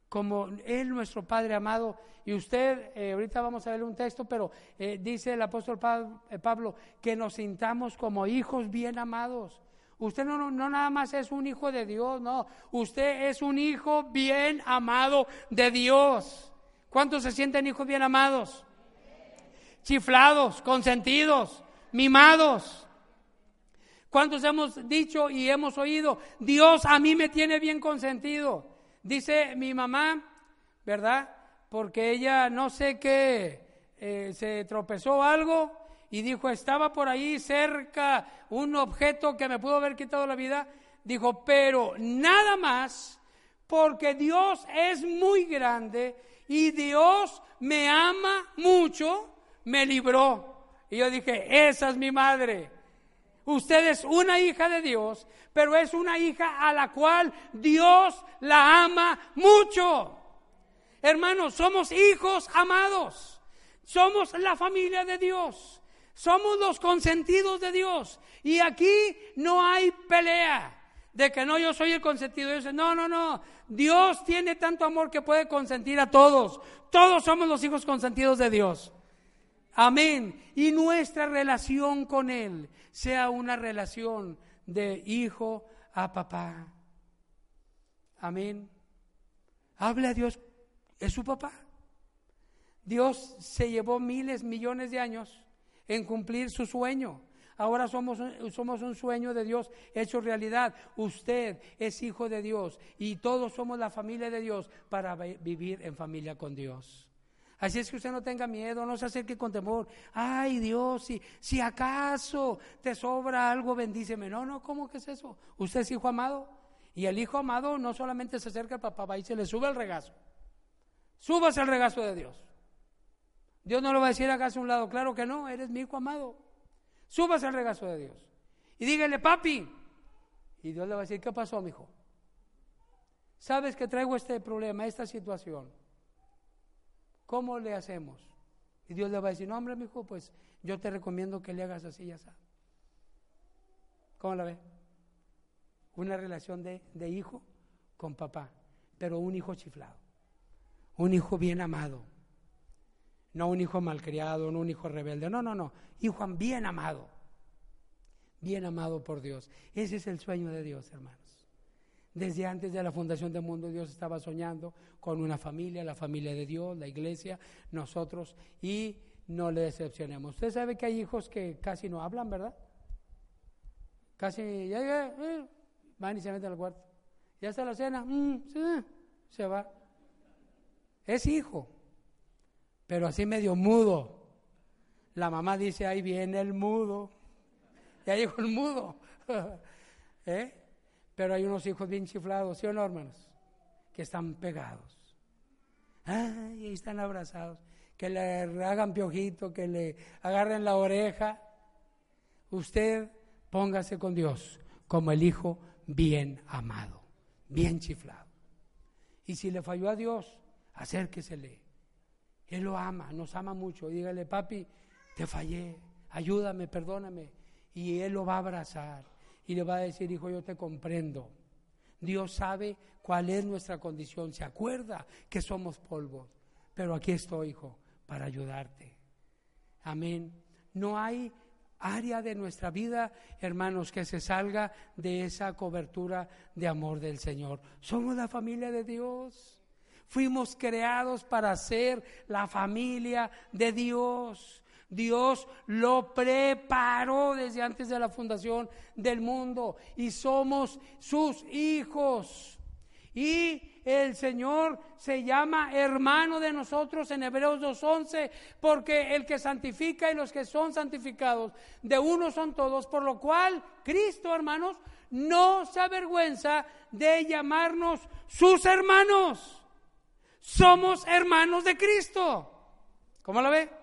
como Él nuestro Padre amado. Y usted, eh, ahorita vamos a ver un texto, pero eh, dice el apóstol Pablo que nos sintamos como hijos bien amados. Usted no, no, no, nada más es un hijo de Dios, no. Usted es un hijo bien amado de Dios. ¿Cuántos se sienten hijos bien amados? Chiflados, consentidos, mimados. ¿Cuántos hemos dicho y hemos oído, Dios a mí me tiene bien consentido? Dice mi mamá, ¿verdad? Porque ella no sé qué, eh, se tropezó algo y dijo, estaba por ahí cerca un objeto que me pudo haber quitado la vida. Dijo, pero nada más, porque Dios es muy grande y Dios me ama mucho, me libró. Y yo dije, esa es mi madre. Usted es una hija de Dios, pero es una hija a la cual Dios la ama mucho. Hermanos, somos hijos amados. Somos la familia de Dios. Somos los consentidos de Dios. Y aquí no hay pelea de que no, yo soy el consentido. Yo no, no, no. Dios tiene tanto amor que puede consentir a todos. Todos somos los hijos consentidos de Dios. Amén. Y nuestra relación con Él sea una relación de hijo a papá. Amén. Hable a Dios. Es su papá. Dios se llevó miles, millones de años en cumplir su sueño Ahora somos, un- somos un sueño de Dios hecho realidad. Usted es hijo de Dios y todos somos la familia de Dios para vi- vivir en familia con Dios. Así es que usted no tenga miedo, no se acerque con temor. Ay Dios, si, si acaso te sobra algo, bendíceme. No, no, ¿cómo que es eso? Usted es hijo amado. Y el hijo amado no solamente se acerca al papá, va y se le sube al regazo. Súbase al regazo de Dios. Dios no le va a decir hágase a un lado, claro que no, eres mi hijo amado. Súbase al regazo de Dios. Y dígale, papi. Y Dios le va a decir, ¿qué pasó, mijo? Sabes que traigo este problema, esta situación. ¿Cómo le hacemos? Y Dios le va a decir, no, hombre, mijo, pues yo te recomiendo que le hagas así y así. ¿Cómo la ve? Una relación de, de hijo con papá, pero un hijo chiflado. Un hijo bien amado. No un hijo malcriado, no un hijo rebelde. No, no, no. Hijo bien amado. Bien amado por Dios. Ese es el sueño de Dios, hermanos. Desde antes de la fundación del mundo, Dios estaba soñando con una familia, la familia de Dios, la iglesia, nosotros, y no le decepcionemos. Usted sabe que hay hijos que casi no hablan, ¿verdad? Casi, ya, ya, eh, van y se meten al cuarto. Ya está la cena, mm, se va. Es hijo, pero así medio mudo. La mamá dice, ahí viene el mudo. Ya llegó el mudo. ¿Eh? Pero hay unos hijos bien chiflados, ¿sí o no, hermanos? Que están pegados. Ay, están abrazados. Que le hagan piojito, que le agarren la oreja. Usted póngase con Dios como el hijo bien amado, bien chiflado. Y si le falló a Dios, acérquesele. Él lo ama, nos ama mucho. Dígale, papi, te fallé, ayúdame, perdóname. Y Él lo va a abrazar y le va a decir, hijo, yo te comprendo. Dios sabe cuál es nuestra condición, se acuerda que somos polvo, pero aquí estoy, hijo, para ayudarte. Amén. No hay área de nuestra vida, hermanos, que se salga de esa cobertura de amor del Señor. Somos la familia de Dios. Fuimos creados para ser la familia de Dios. Dios lo preparó desde antes de la fundación del mundo y somos sus hijos. Y el Señor se llama hermano de nosotros en Hebreos 2.11, porque el que santifica y los que son santificados, de uno son todos, por lo cual Cristo, hermanos, no se avergüenza de llamarnos sus hermanos. Somos hermanos de Cristo. ¿Cómo lo ve?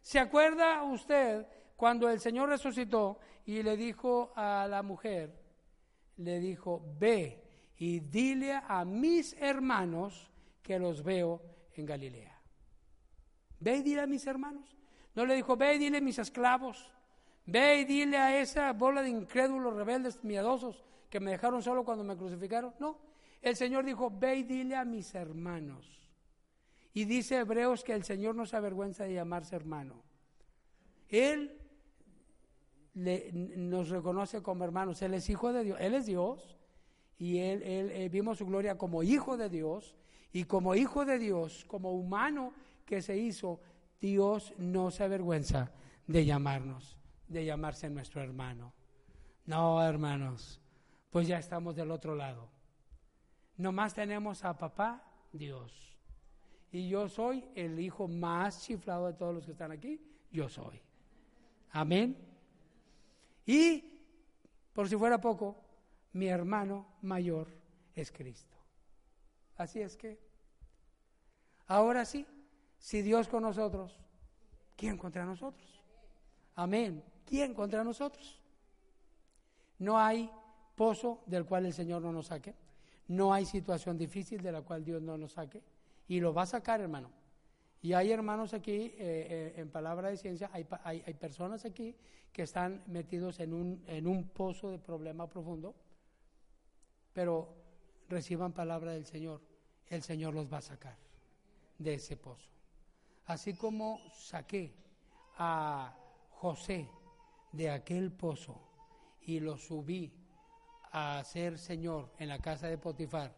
¿Se acuerda usted cuando el Señor resucitó y le dijo a la mujer, le dijo, ve y dile a mis hermanos que los veo en Galilea? Ve y dile a mis hermanos. No le dijo, ve y dile a mis esclavos. Ve y dile a esa bola de incrédulos, rebeldes, miedosos que me dejaron solo cuando me crucificaron. No, el Señor dijo, ve y dile a mis hermanos. Y dice Hebreos que el Señor no se avergüenza de llamarse hermano. Él nos reconoce como hermanos. Él es hijo de Dios. Él es Dios. Y él, él, eh, vimos su gloria como hijo de Dios. Y como hijo de Dios, como humano que se hizo, Dios no se avergüenza de llamarnos, de llamarse nuestro hermano. No, hermanos, pues ya estamos del otro lado. Nomás tenemos a papá, Dios. Y yo soy el hijo más chiflado de todos los que están aquí. Yo soy. Amén. Y, por si fuera poco, mi hermano mayor es Cristo. Así es que, ahora sí, si Dios con nosotros, ¿quién contra nosotros? Amén. ¿Quién contra nosotros? No hay pozo del cual el Señor no nos saque. No hay situación difícil de la cual Dios no nos saque. Y lo va a sacar, hermano. Y hay hermanos aquí, eh, eh, en palabra de ciencia, hay, hay- hay personas aquí que están metidos en un, en un pozo de problema profundo, pero reciban palabra del Señor. El Señor los va a sacar de ese pozo. Así como saqué a José de aquel pozo y lo subí a ser Señor en la casa de Potifar,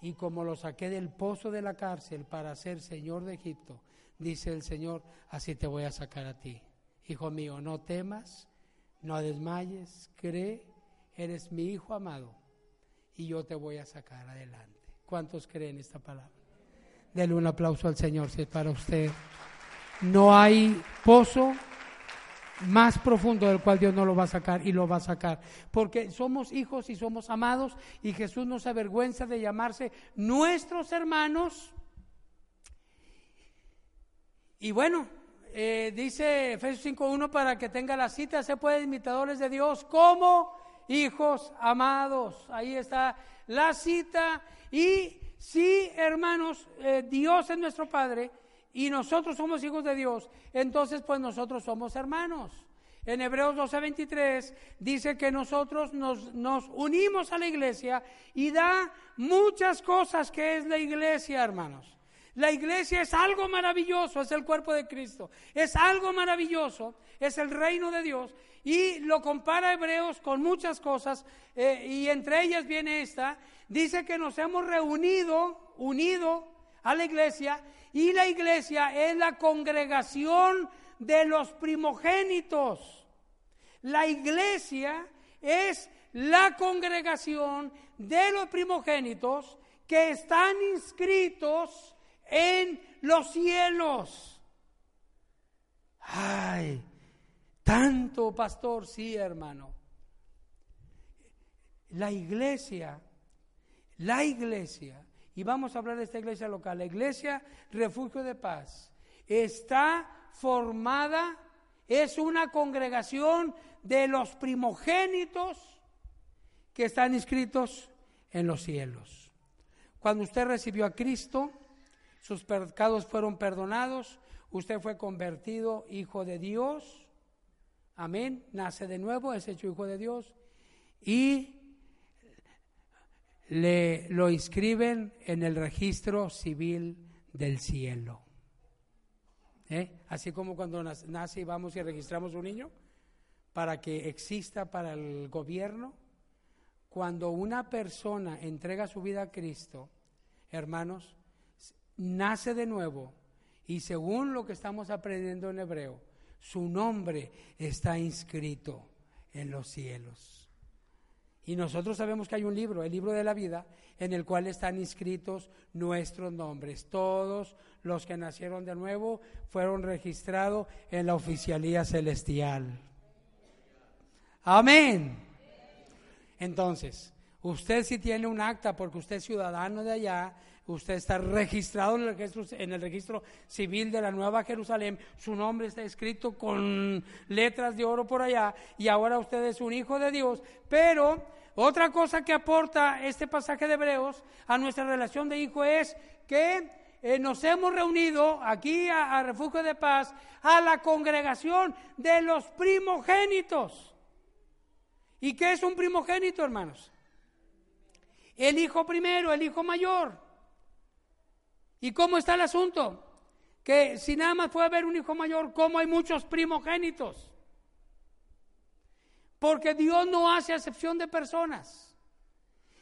y como lo saqué del pozo de la cárcel para ser Señor de Egipto, dice el Señor, así te voy a sacar a ti. Hijo mío, no temas No desmayes, cree, eres mi hijo amado y yo te voy a sacar adelante. ¿Cuántos creen esta palabra? Dele un aplauso al Señor si es para usted. No hay pozo más profundo del cual Dios no lo va a sacar y lo va a sacar. Porque somos hijos y somos amados y Jesús no se avergüenza de llamarse nuestros hermanos. Y bueno, eh, dice Efesios 5.1 para que tenga la cita, se puede imitadores de Dios como hijos amados. Ahí está la cita. Y si, hermanos, eh, Dios es nuestro Padre y nosotros somos hijos de Dios, entonces pues nosotros somos hermanos. En Hebreos 12:23 dice que nosotros nos, unimos a la iglesia y da muchas cosas que es la iglesia, hermanos. La iglesia es algo maravilloso, es el cuerpo de Cristo, es algo maravilloso, es el reino de Dios. Y lo compara Hebreos con muchas cosas, eh, y entre ellas viene esta, dice que nos hemos reunido, unido a la iglesia, y la iglesia es la congregación de los primogénitos. La iglesia es la congregación de los primogénitos que están inscritos en los cielos. Ay, tanto pastor, sí hermano. La iglesia, la iglesia, y vamos a hablar de esta iglesia local, la iglesia Refugio de Paz, está formada, es una congregación de los primogénitos que están inscritos en los cielos. Cuando usted recibió a Cristo, sus pecados fueron perdonados, usted fue convertido hijo de Dios, amén, nace de nuevo, es hecho hijo de Dios, y le lo inscriben en el registro civil del cielo. ¿Eh? Así como cuando nace y vamos y registramos un niño para que exista para el gobierno, cuando una persona entrega su vida a Cristo, hermanos, nace de nuevo y según lo que estamos aprendiendo en hebreo, su nombre está inscrito en los cielos. Y nosotros sabemos que hay un libro, el libro de la vida, en el cual están inscritos nuestros nombres. Todos los que nacieron de nuevo fueron registrados en la oficialía celestial. Amén. Entonces, usted si tiene un acta porque usted es ciudadano de allá, usted está registrado en el, registro, en el registro civil de la Nueva Jerusalén, su nombre está escrito con letras de oro por allá y ahora usted es un hijo de Dios, pero otra cosa que aporta este pasaje de Hebreos a nuestra relación de hijo es que eh, nos hemos reunido aquí a, a Refugio de Paz a la congregación de los primogénitos. ¿Y qué es un primogénito, hermanos? El hijo primero, el hijo mayor. ¿Y cómo está el asunto? Que si nada más puede haber un hijo mayor, ¿cómo hay muchos primogénitos? Porque Dios no hace acepción de personas.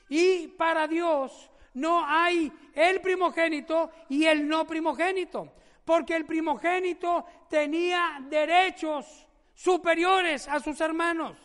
Y para Dios no hay el primogénito y el no primogénito. Porque el primogénito tenía derechos superiores a sus hermanos.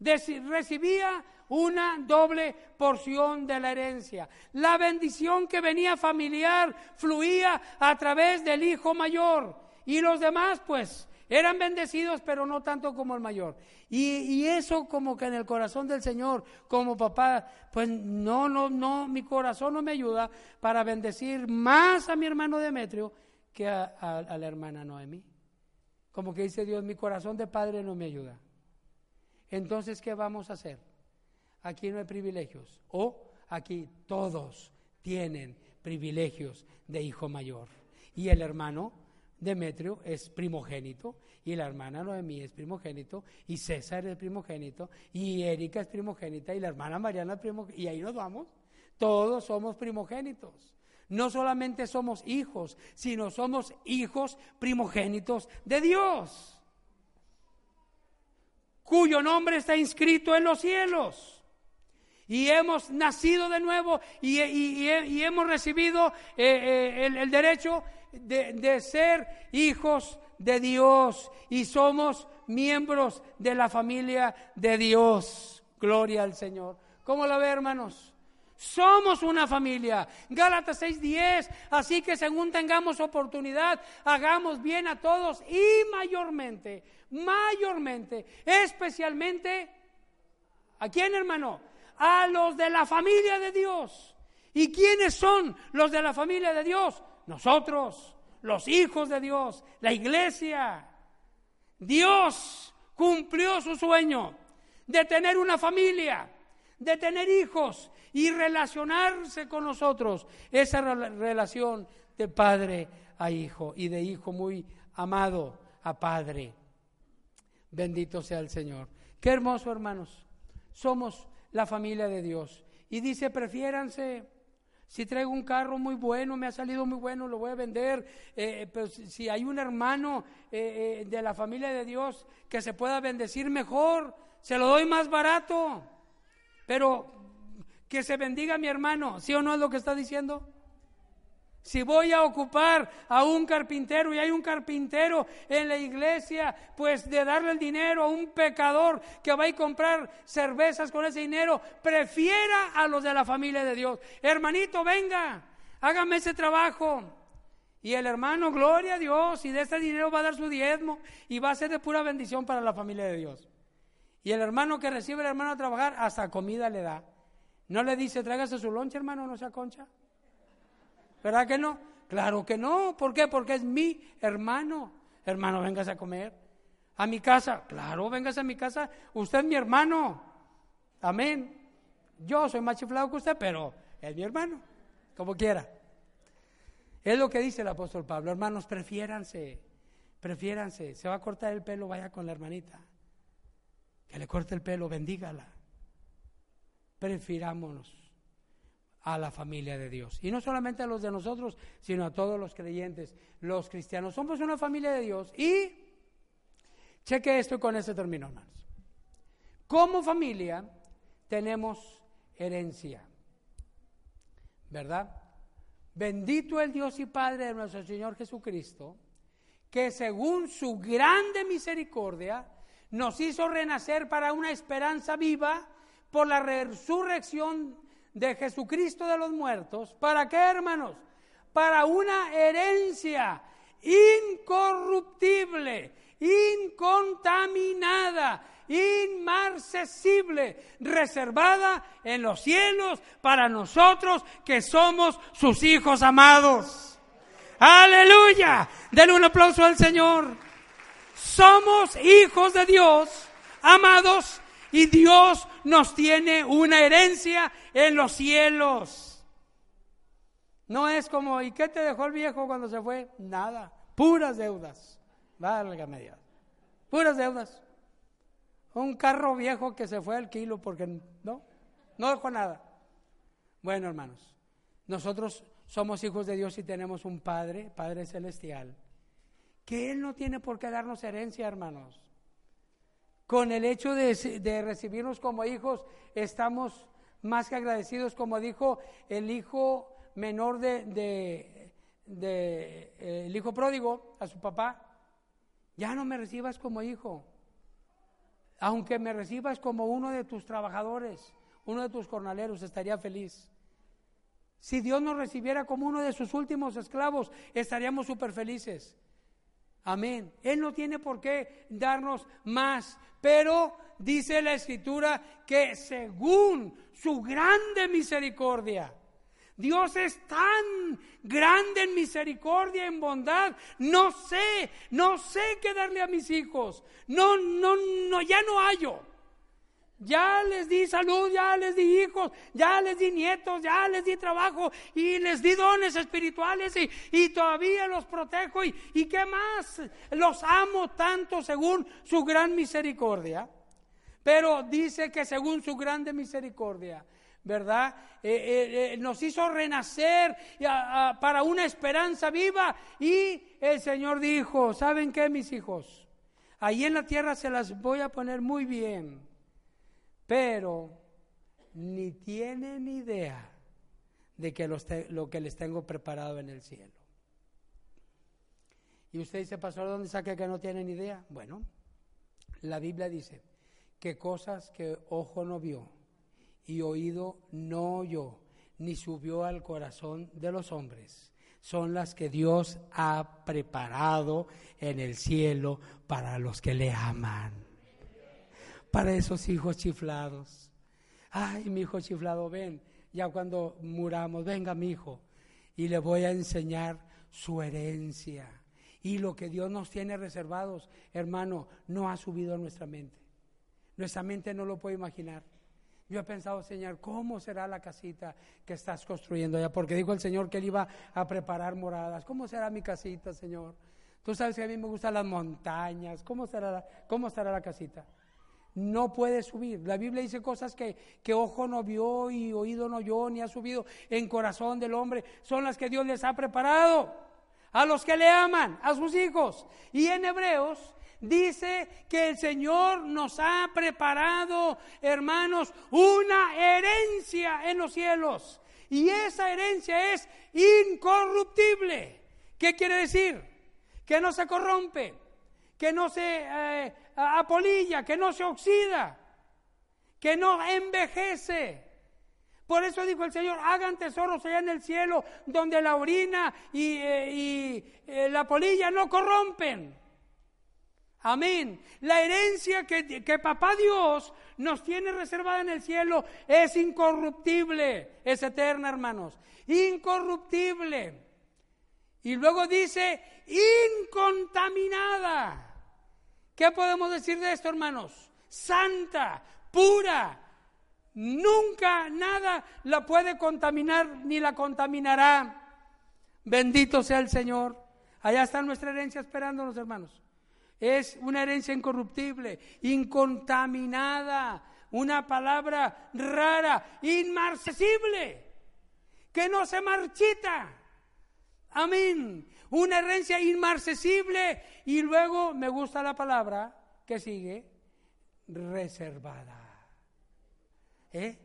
recibía una doble porción de la herencia. La bendición que venía familiar fluía a través del hijo mayor y los demás pues eran bendecidos pero no tanto como el mayor. Y, eso como que en el corazón del Señor, como papá, pues no, no, no, mi corazón no me ayuda para bendecir más a mi hermano Demetrio que a, a la hermana Noemí. Como que dice Dios, mi corazón de padre no me ayuda. Entonces, ¿qué vamos a hacer? aquí no hay privilegios. O aquí todos tienen privilegios de hijo mayor. Y el hermano Demetrio es primogénito, y la hermana Noemí es primogénito, y César es primogénito, y Erika es primogénita, y la hermana Mariana es primogénita, y ahí nos vamos. Todos somos primogénitos. No solamente somos hijos, sino somos hijos primogénitos de Dios, cuyo nombre está inscrito en los cielos y hemos nacido de nuevo y, hemos recibido eh, eh, el, derecho de, ser hijos de Dios y somos miembros de la familia de Dios. Gloria al Señor. ¿Cómo lo ve, hermanos? Somos una familia. Gálatas 6:10. Así que según tengamos oportunidad, hagamos bien a todos y mayormente, mayormente, especialmente, ¿a quién hermano? A los de la familia de Dios. ¿Y quiénes son los de la familia de Dios? Nosotros, los hijos de Dios, la iglesia. Dios cumplió su sueño de tener una familia, de tener hijos y relacionarse con nosotros. Esa relación de padre a hijo y de hijo muy amado a padre. Bendito sea el Señor. Qué hermoso, hermanos. Somos la familia de Dios. Y dice, prefiéranse. Si traigo un carro muy bueno, me ha salido muy bueno, lo voy a vender. Eh, pero si hay un hermano eh, eh, de la familia de Dios que se pueda bendecir mejor, se lo doy más barato. Pero que se bendiga mi hermano, ¿sí o no es lo que está diciendo? Si voy a ocupar a un carpintero y hay un carpintero en la iglesia, pues de darle el dinero a un pecador que va a comprar cervezas con ese dinero, prefiera a los de la familia de Dios. Hermanito, venga, hágame ese trabajo. Y el hermano, gloria a Dios, y de ese dinero va a dar su diezmo y va a ser de pura bendición para la familia de Dios. Y el hermano que recibe el hermano a trabajar, hasta comida le da. No le dice, tráigase su lonche, hermano, no sea concha. ¿Verdad que no? Claro que no. ¿Por qué? Porque es mi hermano. Hermano, véngase a comer. A mi casa. Claro, véngase a mi casa. Usted es mi hermano. Amén. Yo soy más chiflado que usted, pero es mi hermano. Como quiera. Es lo que dice el apóstol Pablo. Hermanos, prefiéranse. Prefiéranse. Se va a cortar el pelo, vaya con la hermanita que le corte el pelo, bendígala. Prefirámonos a la familia de Dios. Y no solamente a los de nosotros, sino a todos los creyentes, los cristianos. Somos una familia de Dios. Y cheque esto y con eso termino, hermanos. Como familia tenemos herencia. ¿Verdad? Bendito el Dios y Padre de nuestro Señor Jesucristo, que según su grande misericordia, nos hizo renacer para una esperanza viva por la resurrección de Jesucristo de los muertos. ¿Para qué, hermanos? Para una herencia incorruptible, incontaminada, inmarcesible, reservada en los cielos para nosotros que somos sus hijos amados. Aleluya. Denle un aplauso al Señor. Somos hijos de Dios, amados, y Dios nos tiene una herencia en los cielos. No es como, ¿y qué te dejó el viejo cuando se fue? Nada, puras deudas. Válgame Dios. Puras deudas. Un carro viejo que se fue al kilo porque no, no dejó nada. Bueno, hermanos, nosotros somos hijos de Dios y tenemos un Padre, Padre Celestial, que Él no tiene por qué darnos herencia, hermanos. Con el hecho de, recibirnos como hijos, estamos más que agradecidos, como dijo el hijo menor de, de, el hijo pródigo a su papá, ya no me recibas como hijo, aunque me recibas como uno de tus trabajadores, uno de tus jornaleros, estaría feliz. Si Dios nos recibiera como uno de sus últimos esclavos, estaríamos súper felices. Amén. Él no tiene por qué darnos más, pero dice la escritura que según su grande misericordia, Dios es tan grande en misericordia, en bondad. No sé, no sé qué darle a mis hijos. No, no, no, ya no hallo. Ya les di salud, ya les di hijos, ya les di nietos, ya les di trabajo y les di dones espirituales y, todavía los protejo y, qué más. Los amo tanto según su gran misericordia. Pero dice que según su grande misericordia, ¿verdad? Eh, eh, eh, nos hizo renacer para una esperanza viva y el Señor dijo, ¿saben qué, mis hijos? Ahí en la tierra se las voy a poner muy bien pero ni tienen idea de que lo que les tengo preparado en el cielo. Y usted dice, pastor, ¿dónde saca que no tiene ni idea? Bueno, la Biblia dice que cosas que ojo no vio y oído no oyó, ni subió al corazón de los hombres, son las que Dios ha preparado en el cielo para los que le aman. Para esos hijos chiflados. Ay, mi hijo chiflado, ven, ya cuando muramos, venga mi hijo, y le voy a enseñar su herencia. Y lo que Dios nos tiene reservados, hermano, no ha subido a nuestra mente. Nuestra mente no lo puede imaginar. Yo he pensado, Señor, ¿cómo será la casita que estás construyendo allá? Porque dijo el Señor que Él iba a preparar moradas. ¿Cómo será mi casita, Señor? Tú sabes que a mí me gustan las montañas. ¿Cómo será la, cómo estará la casita? No puede subir. La Biblia dice cosas que, que ojo no vio y oído no oyó ni ha subido en corazón del hombre. Son las que Dios les ha preparado a los que le aman, a sus hijos. Y en Hebreos dice que el Señor nos ha preparado, hermanos, una herencia en los cielos. Y esa herencia es incorruptible. ¿Qué quiere decir? Que no se corrompe, que no se eh, apolilla, que no se oxida, que no envejece. Por eso dijo el Señor, hagan tesoros allá en el cielo, donde la orina y, eh, eh, la polilla no corrompen. Amén. La herencia que, papá Dios nos tiene reservada en el cielo es incorruptible, es eterna, hermanos. Incorruptible. Y luego dice, incontaminada. ¿Qué podemos decir de esto, hermanos? Santa, pura. Nunca nada la puede contaminar ni la contaminará. Bendito sea el Señor. Allá está nuestra herencia esperándonos, hermanos. Es una herencia incorruptible, incontaminada, una palabra rara, inmarcesible, que no se marchita. Amén. Una herencia inmarcesible y luego me gusta la palabra que sigue, reservada. ¿Eh?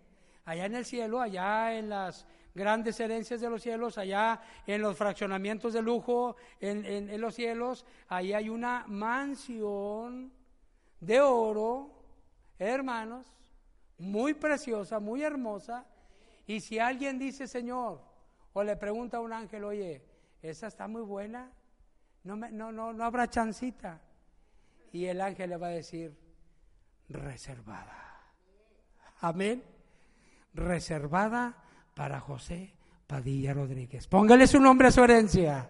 Allá en el cielo, allá en las grandes herencias de los cielos, allá en los fraccionamientos de lujo, en, los cielos, ahí hay una mansión de oro, hermanos, muy preciosa, muy hermosa. Y si alguien dice, Señor, o le pregunta a un ángel, oye, esa está muy buena, no, no, no, no habrá chancita. Y el ángel le va a decir, reservada. Amén. Reservada para José Padilla Rodríguez. Póngale su nombre a su herencia.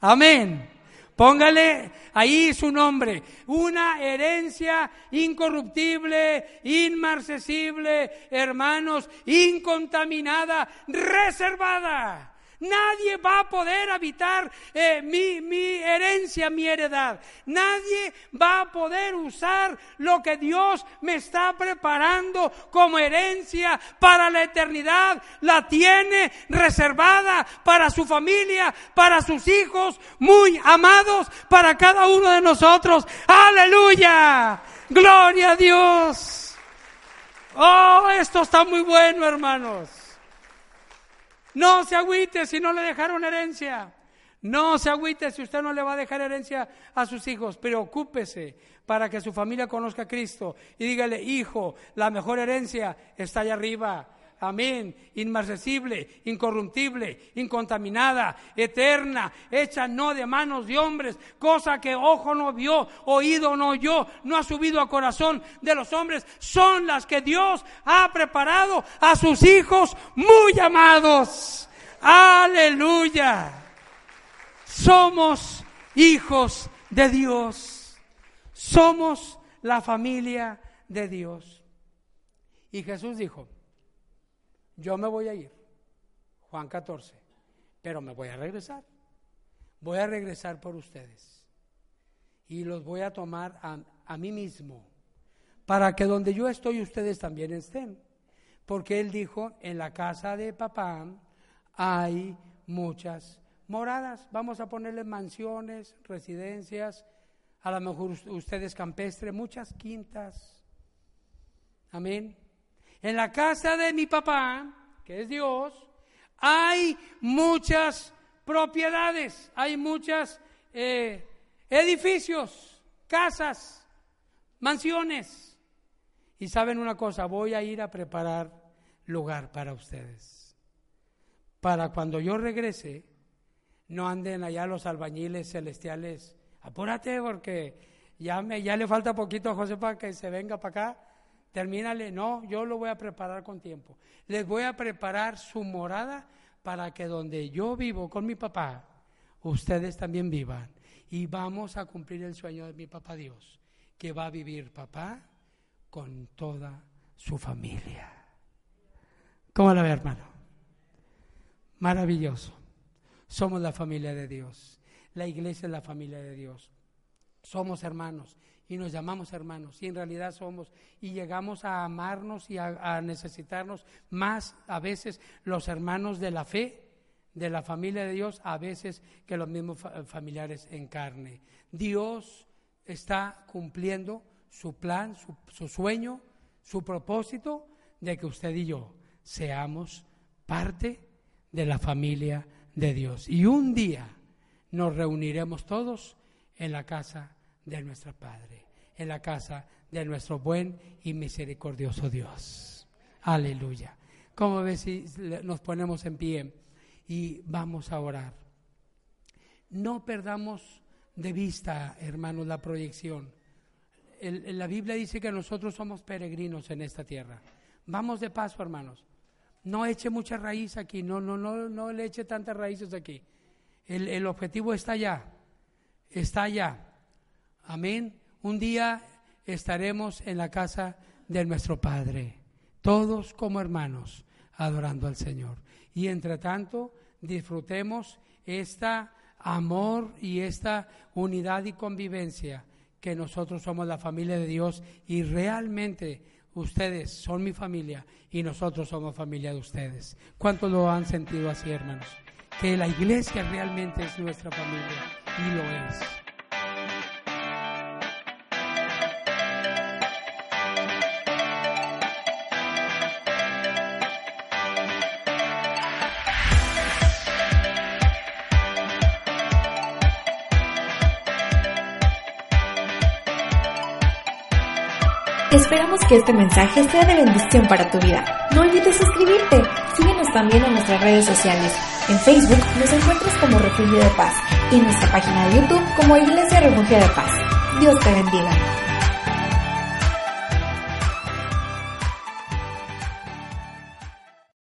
Amén. Póngale ahí su nombre. Una herencia incorruptible, inmarcesible, hermanos, incontaminada, reservada Nadie va a poder habitar eh, mi, mi herencia, mi heredad. Nadie va a poder usar lo que Dios me está preparando como herencia para la eternidad. La tiene reservada para su familia, para sus hijos, muy amados, para cada uno de nosotros. Aleluya. Gloria a Dios. Oh, esto está muy bueno, hermanos. No se agüite si no le dejaron herencia. No se agüite si usted no le va a dejar herencia a sus hijos. Preocúpese para que su familia conozca a Cristo y dígale, hijo, la mejor herencia está allá arriba. Amén. Inmarcesible, incorruptible, incontaminada, eterna, hecha no de manos de hombres, cosa que ojo no vio, oído no oyó, no ha subido a corazón de los hombres, son las que Dios ha preparado a sus hijos muy amados. Aleluya. Somos hijos de Dios. Somos la familia de Dios. Y Jesús dijo, yo me voy a ir, Juan 14, pero me voy a regresar. Voy a regresar por ustedes y los voy a tomar a, mí mismo, para que donde yo estoy ustedes también estén. Porque él dijo, en la casa de papá hay muchas moradas. Vamos a ponerle mansiones, residencias, a lo mejor ustedes campestre, muchas quintas. Amén. En la casa de mi papá, que es Dios, hay muchas propiedades, hay muchas eh, edificios, casas, mansiones. Y saben una cosa, voy a ir a preparar lugar para ustedes. Para cuando yo regrese, no anden allá los albañiles celestiales. Apúrate porque ya, me, ya le falta poquito a José para que se venga para acá. Termínale. No, yo lo voy a preparar con tiempo. Les voy a preparar su morada para que donde yo vivo con mi papá, ustedes también vivan. Y vamos a cumplir el sueño de mi papá Dios, que va a vivir papá con toda su familia. ¿Cómo la ve, hermano? Maravilloso. Somos la familia de Dios. La iglesia es la familia de Dios. Somos hermanos y nos llamamos hermanos y en realidad somos y llegamos a amarnos y a, necesitarnos más a veces los hermanos de la fe de la familia de Dios a veces que los mismos familiares en carne. Dios está cumpliendo su plan, su, su sueño, su propósito de que usted y yo seamos parte de la familia de Dios. Y un día nos reuniremos todos en la casa de nuestro Padre, en la casa de nuestro buen y misericordioso Dios. Aleluya. ¿Cómo ves si nos ponemos en pie y vamos a orar? No perdamos de vista, hermanos, la proyección. la Biblia dice que nosotros somos peregrinos en esta tierra. Vamos de paso, hermanos. No eche mucha raíz aquí, no, no, no, no le eche tantas raíces aquí. El, el objetivo está allá, está allá. Amén. Un día estaremos en la casa de nuestro Padre, todos como hermanos, adorando al Señor. Y entre tanto, disfrutemos esta amor y esta unidad y convivencia que nosotros somos la familia de Dios y realmente ustedes son mi familia y nosotros somos familia de ustedes. ¿Cuántos lo han sentido así, hermanos? Que la iglesia realmente es nuestra familia y lo es. Que este mensaje sea de bendición para tu vida. No olvides suscribirte. Síguenos también en nuestras redes sociales. En Facebook nos encuentras como Refugio de Paz y en nuestra página de YouTube como Iglesia Refugio de Paz. Dios te bendiga.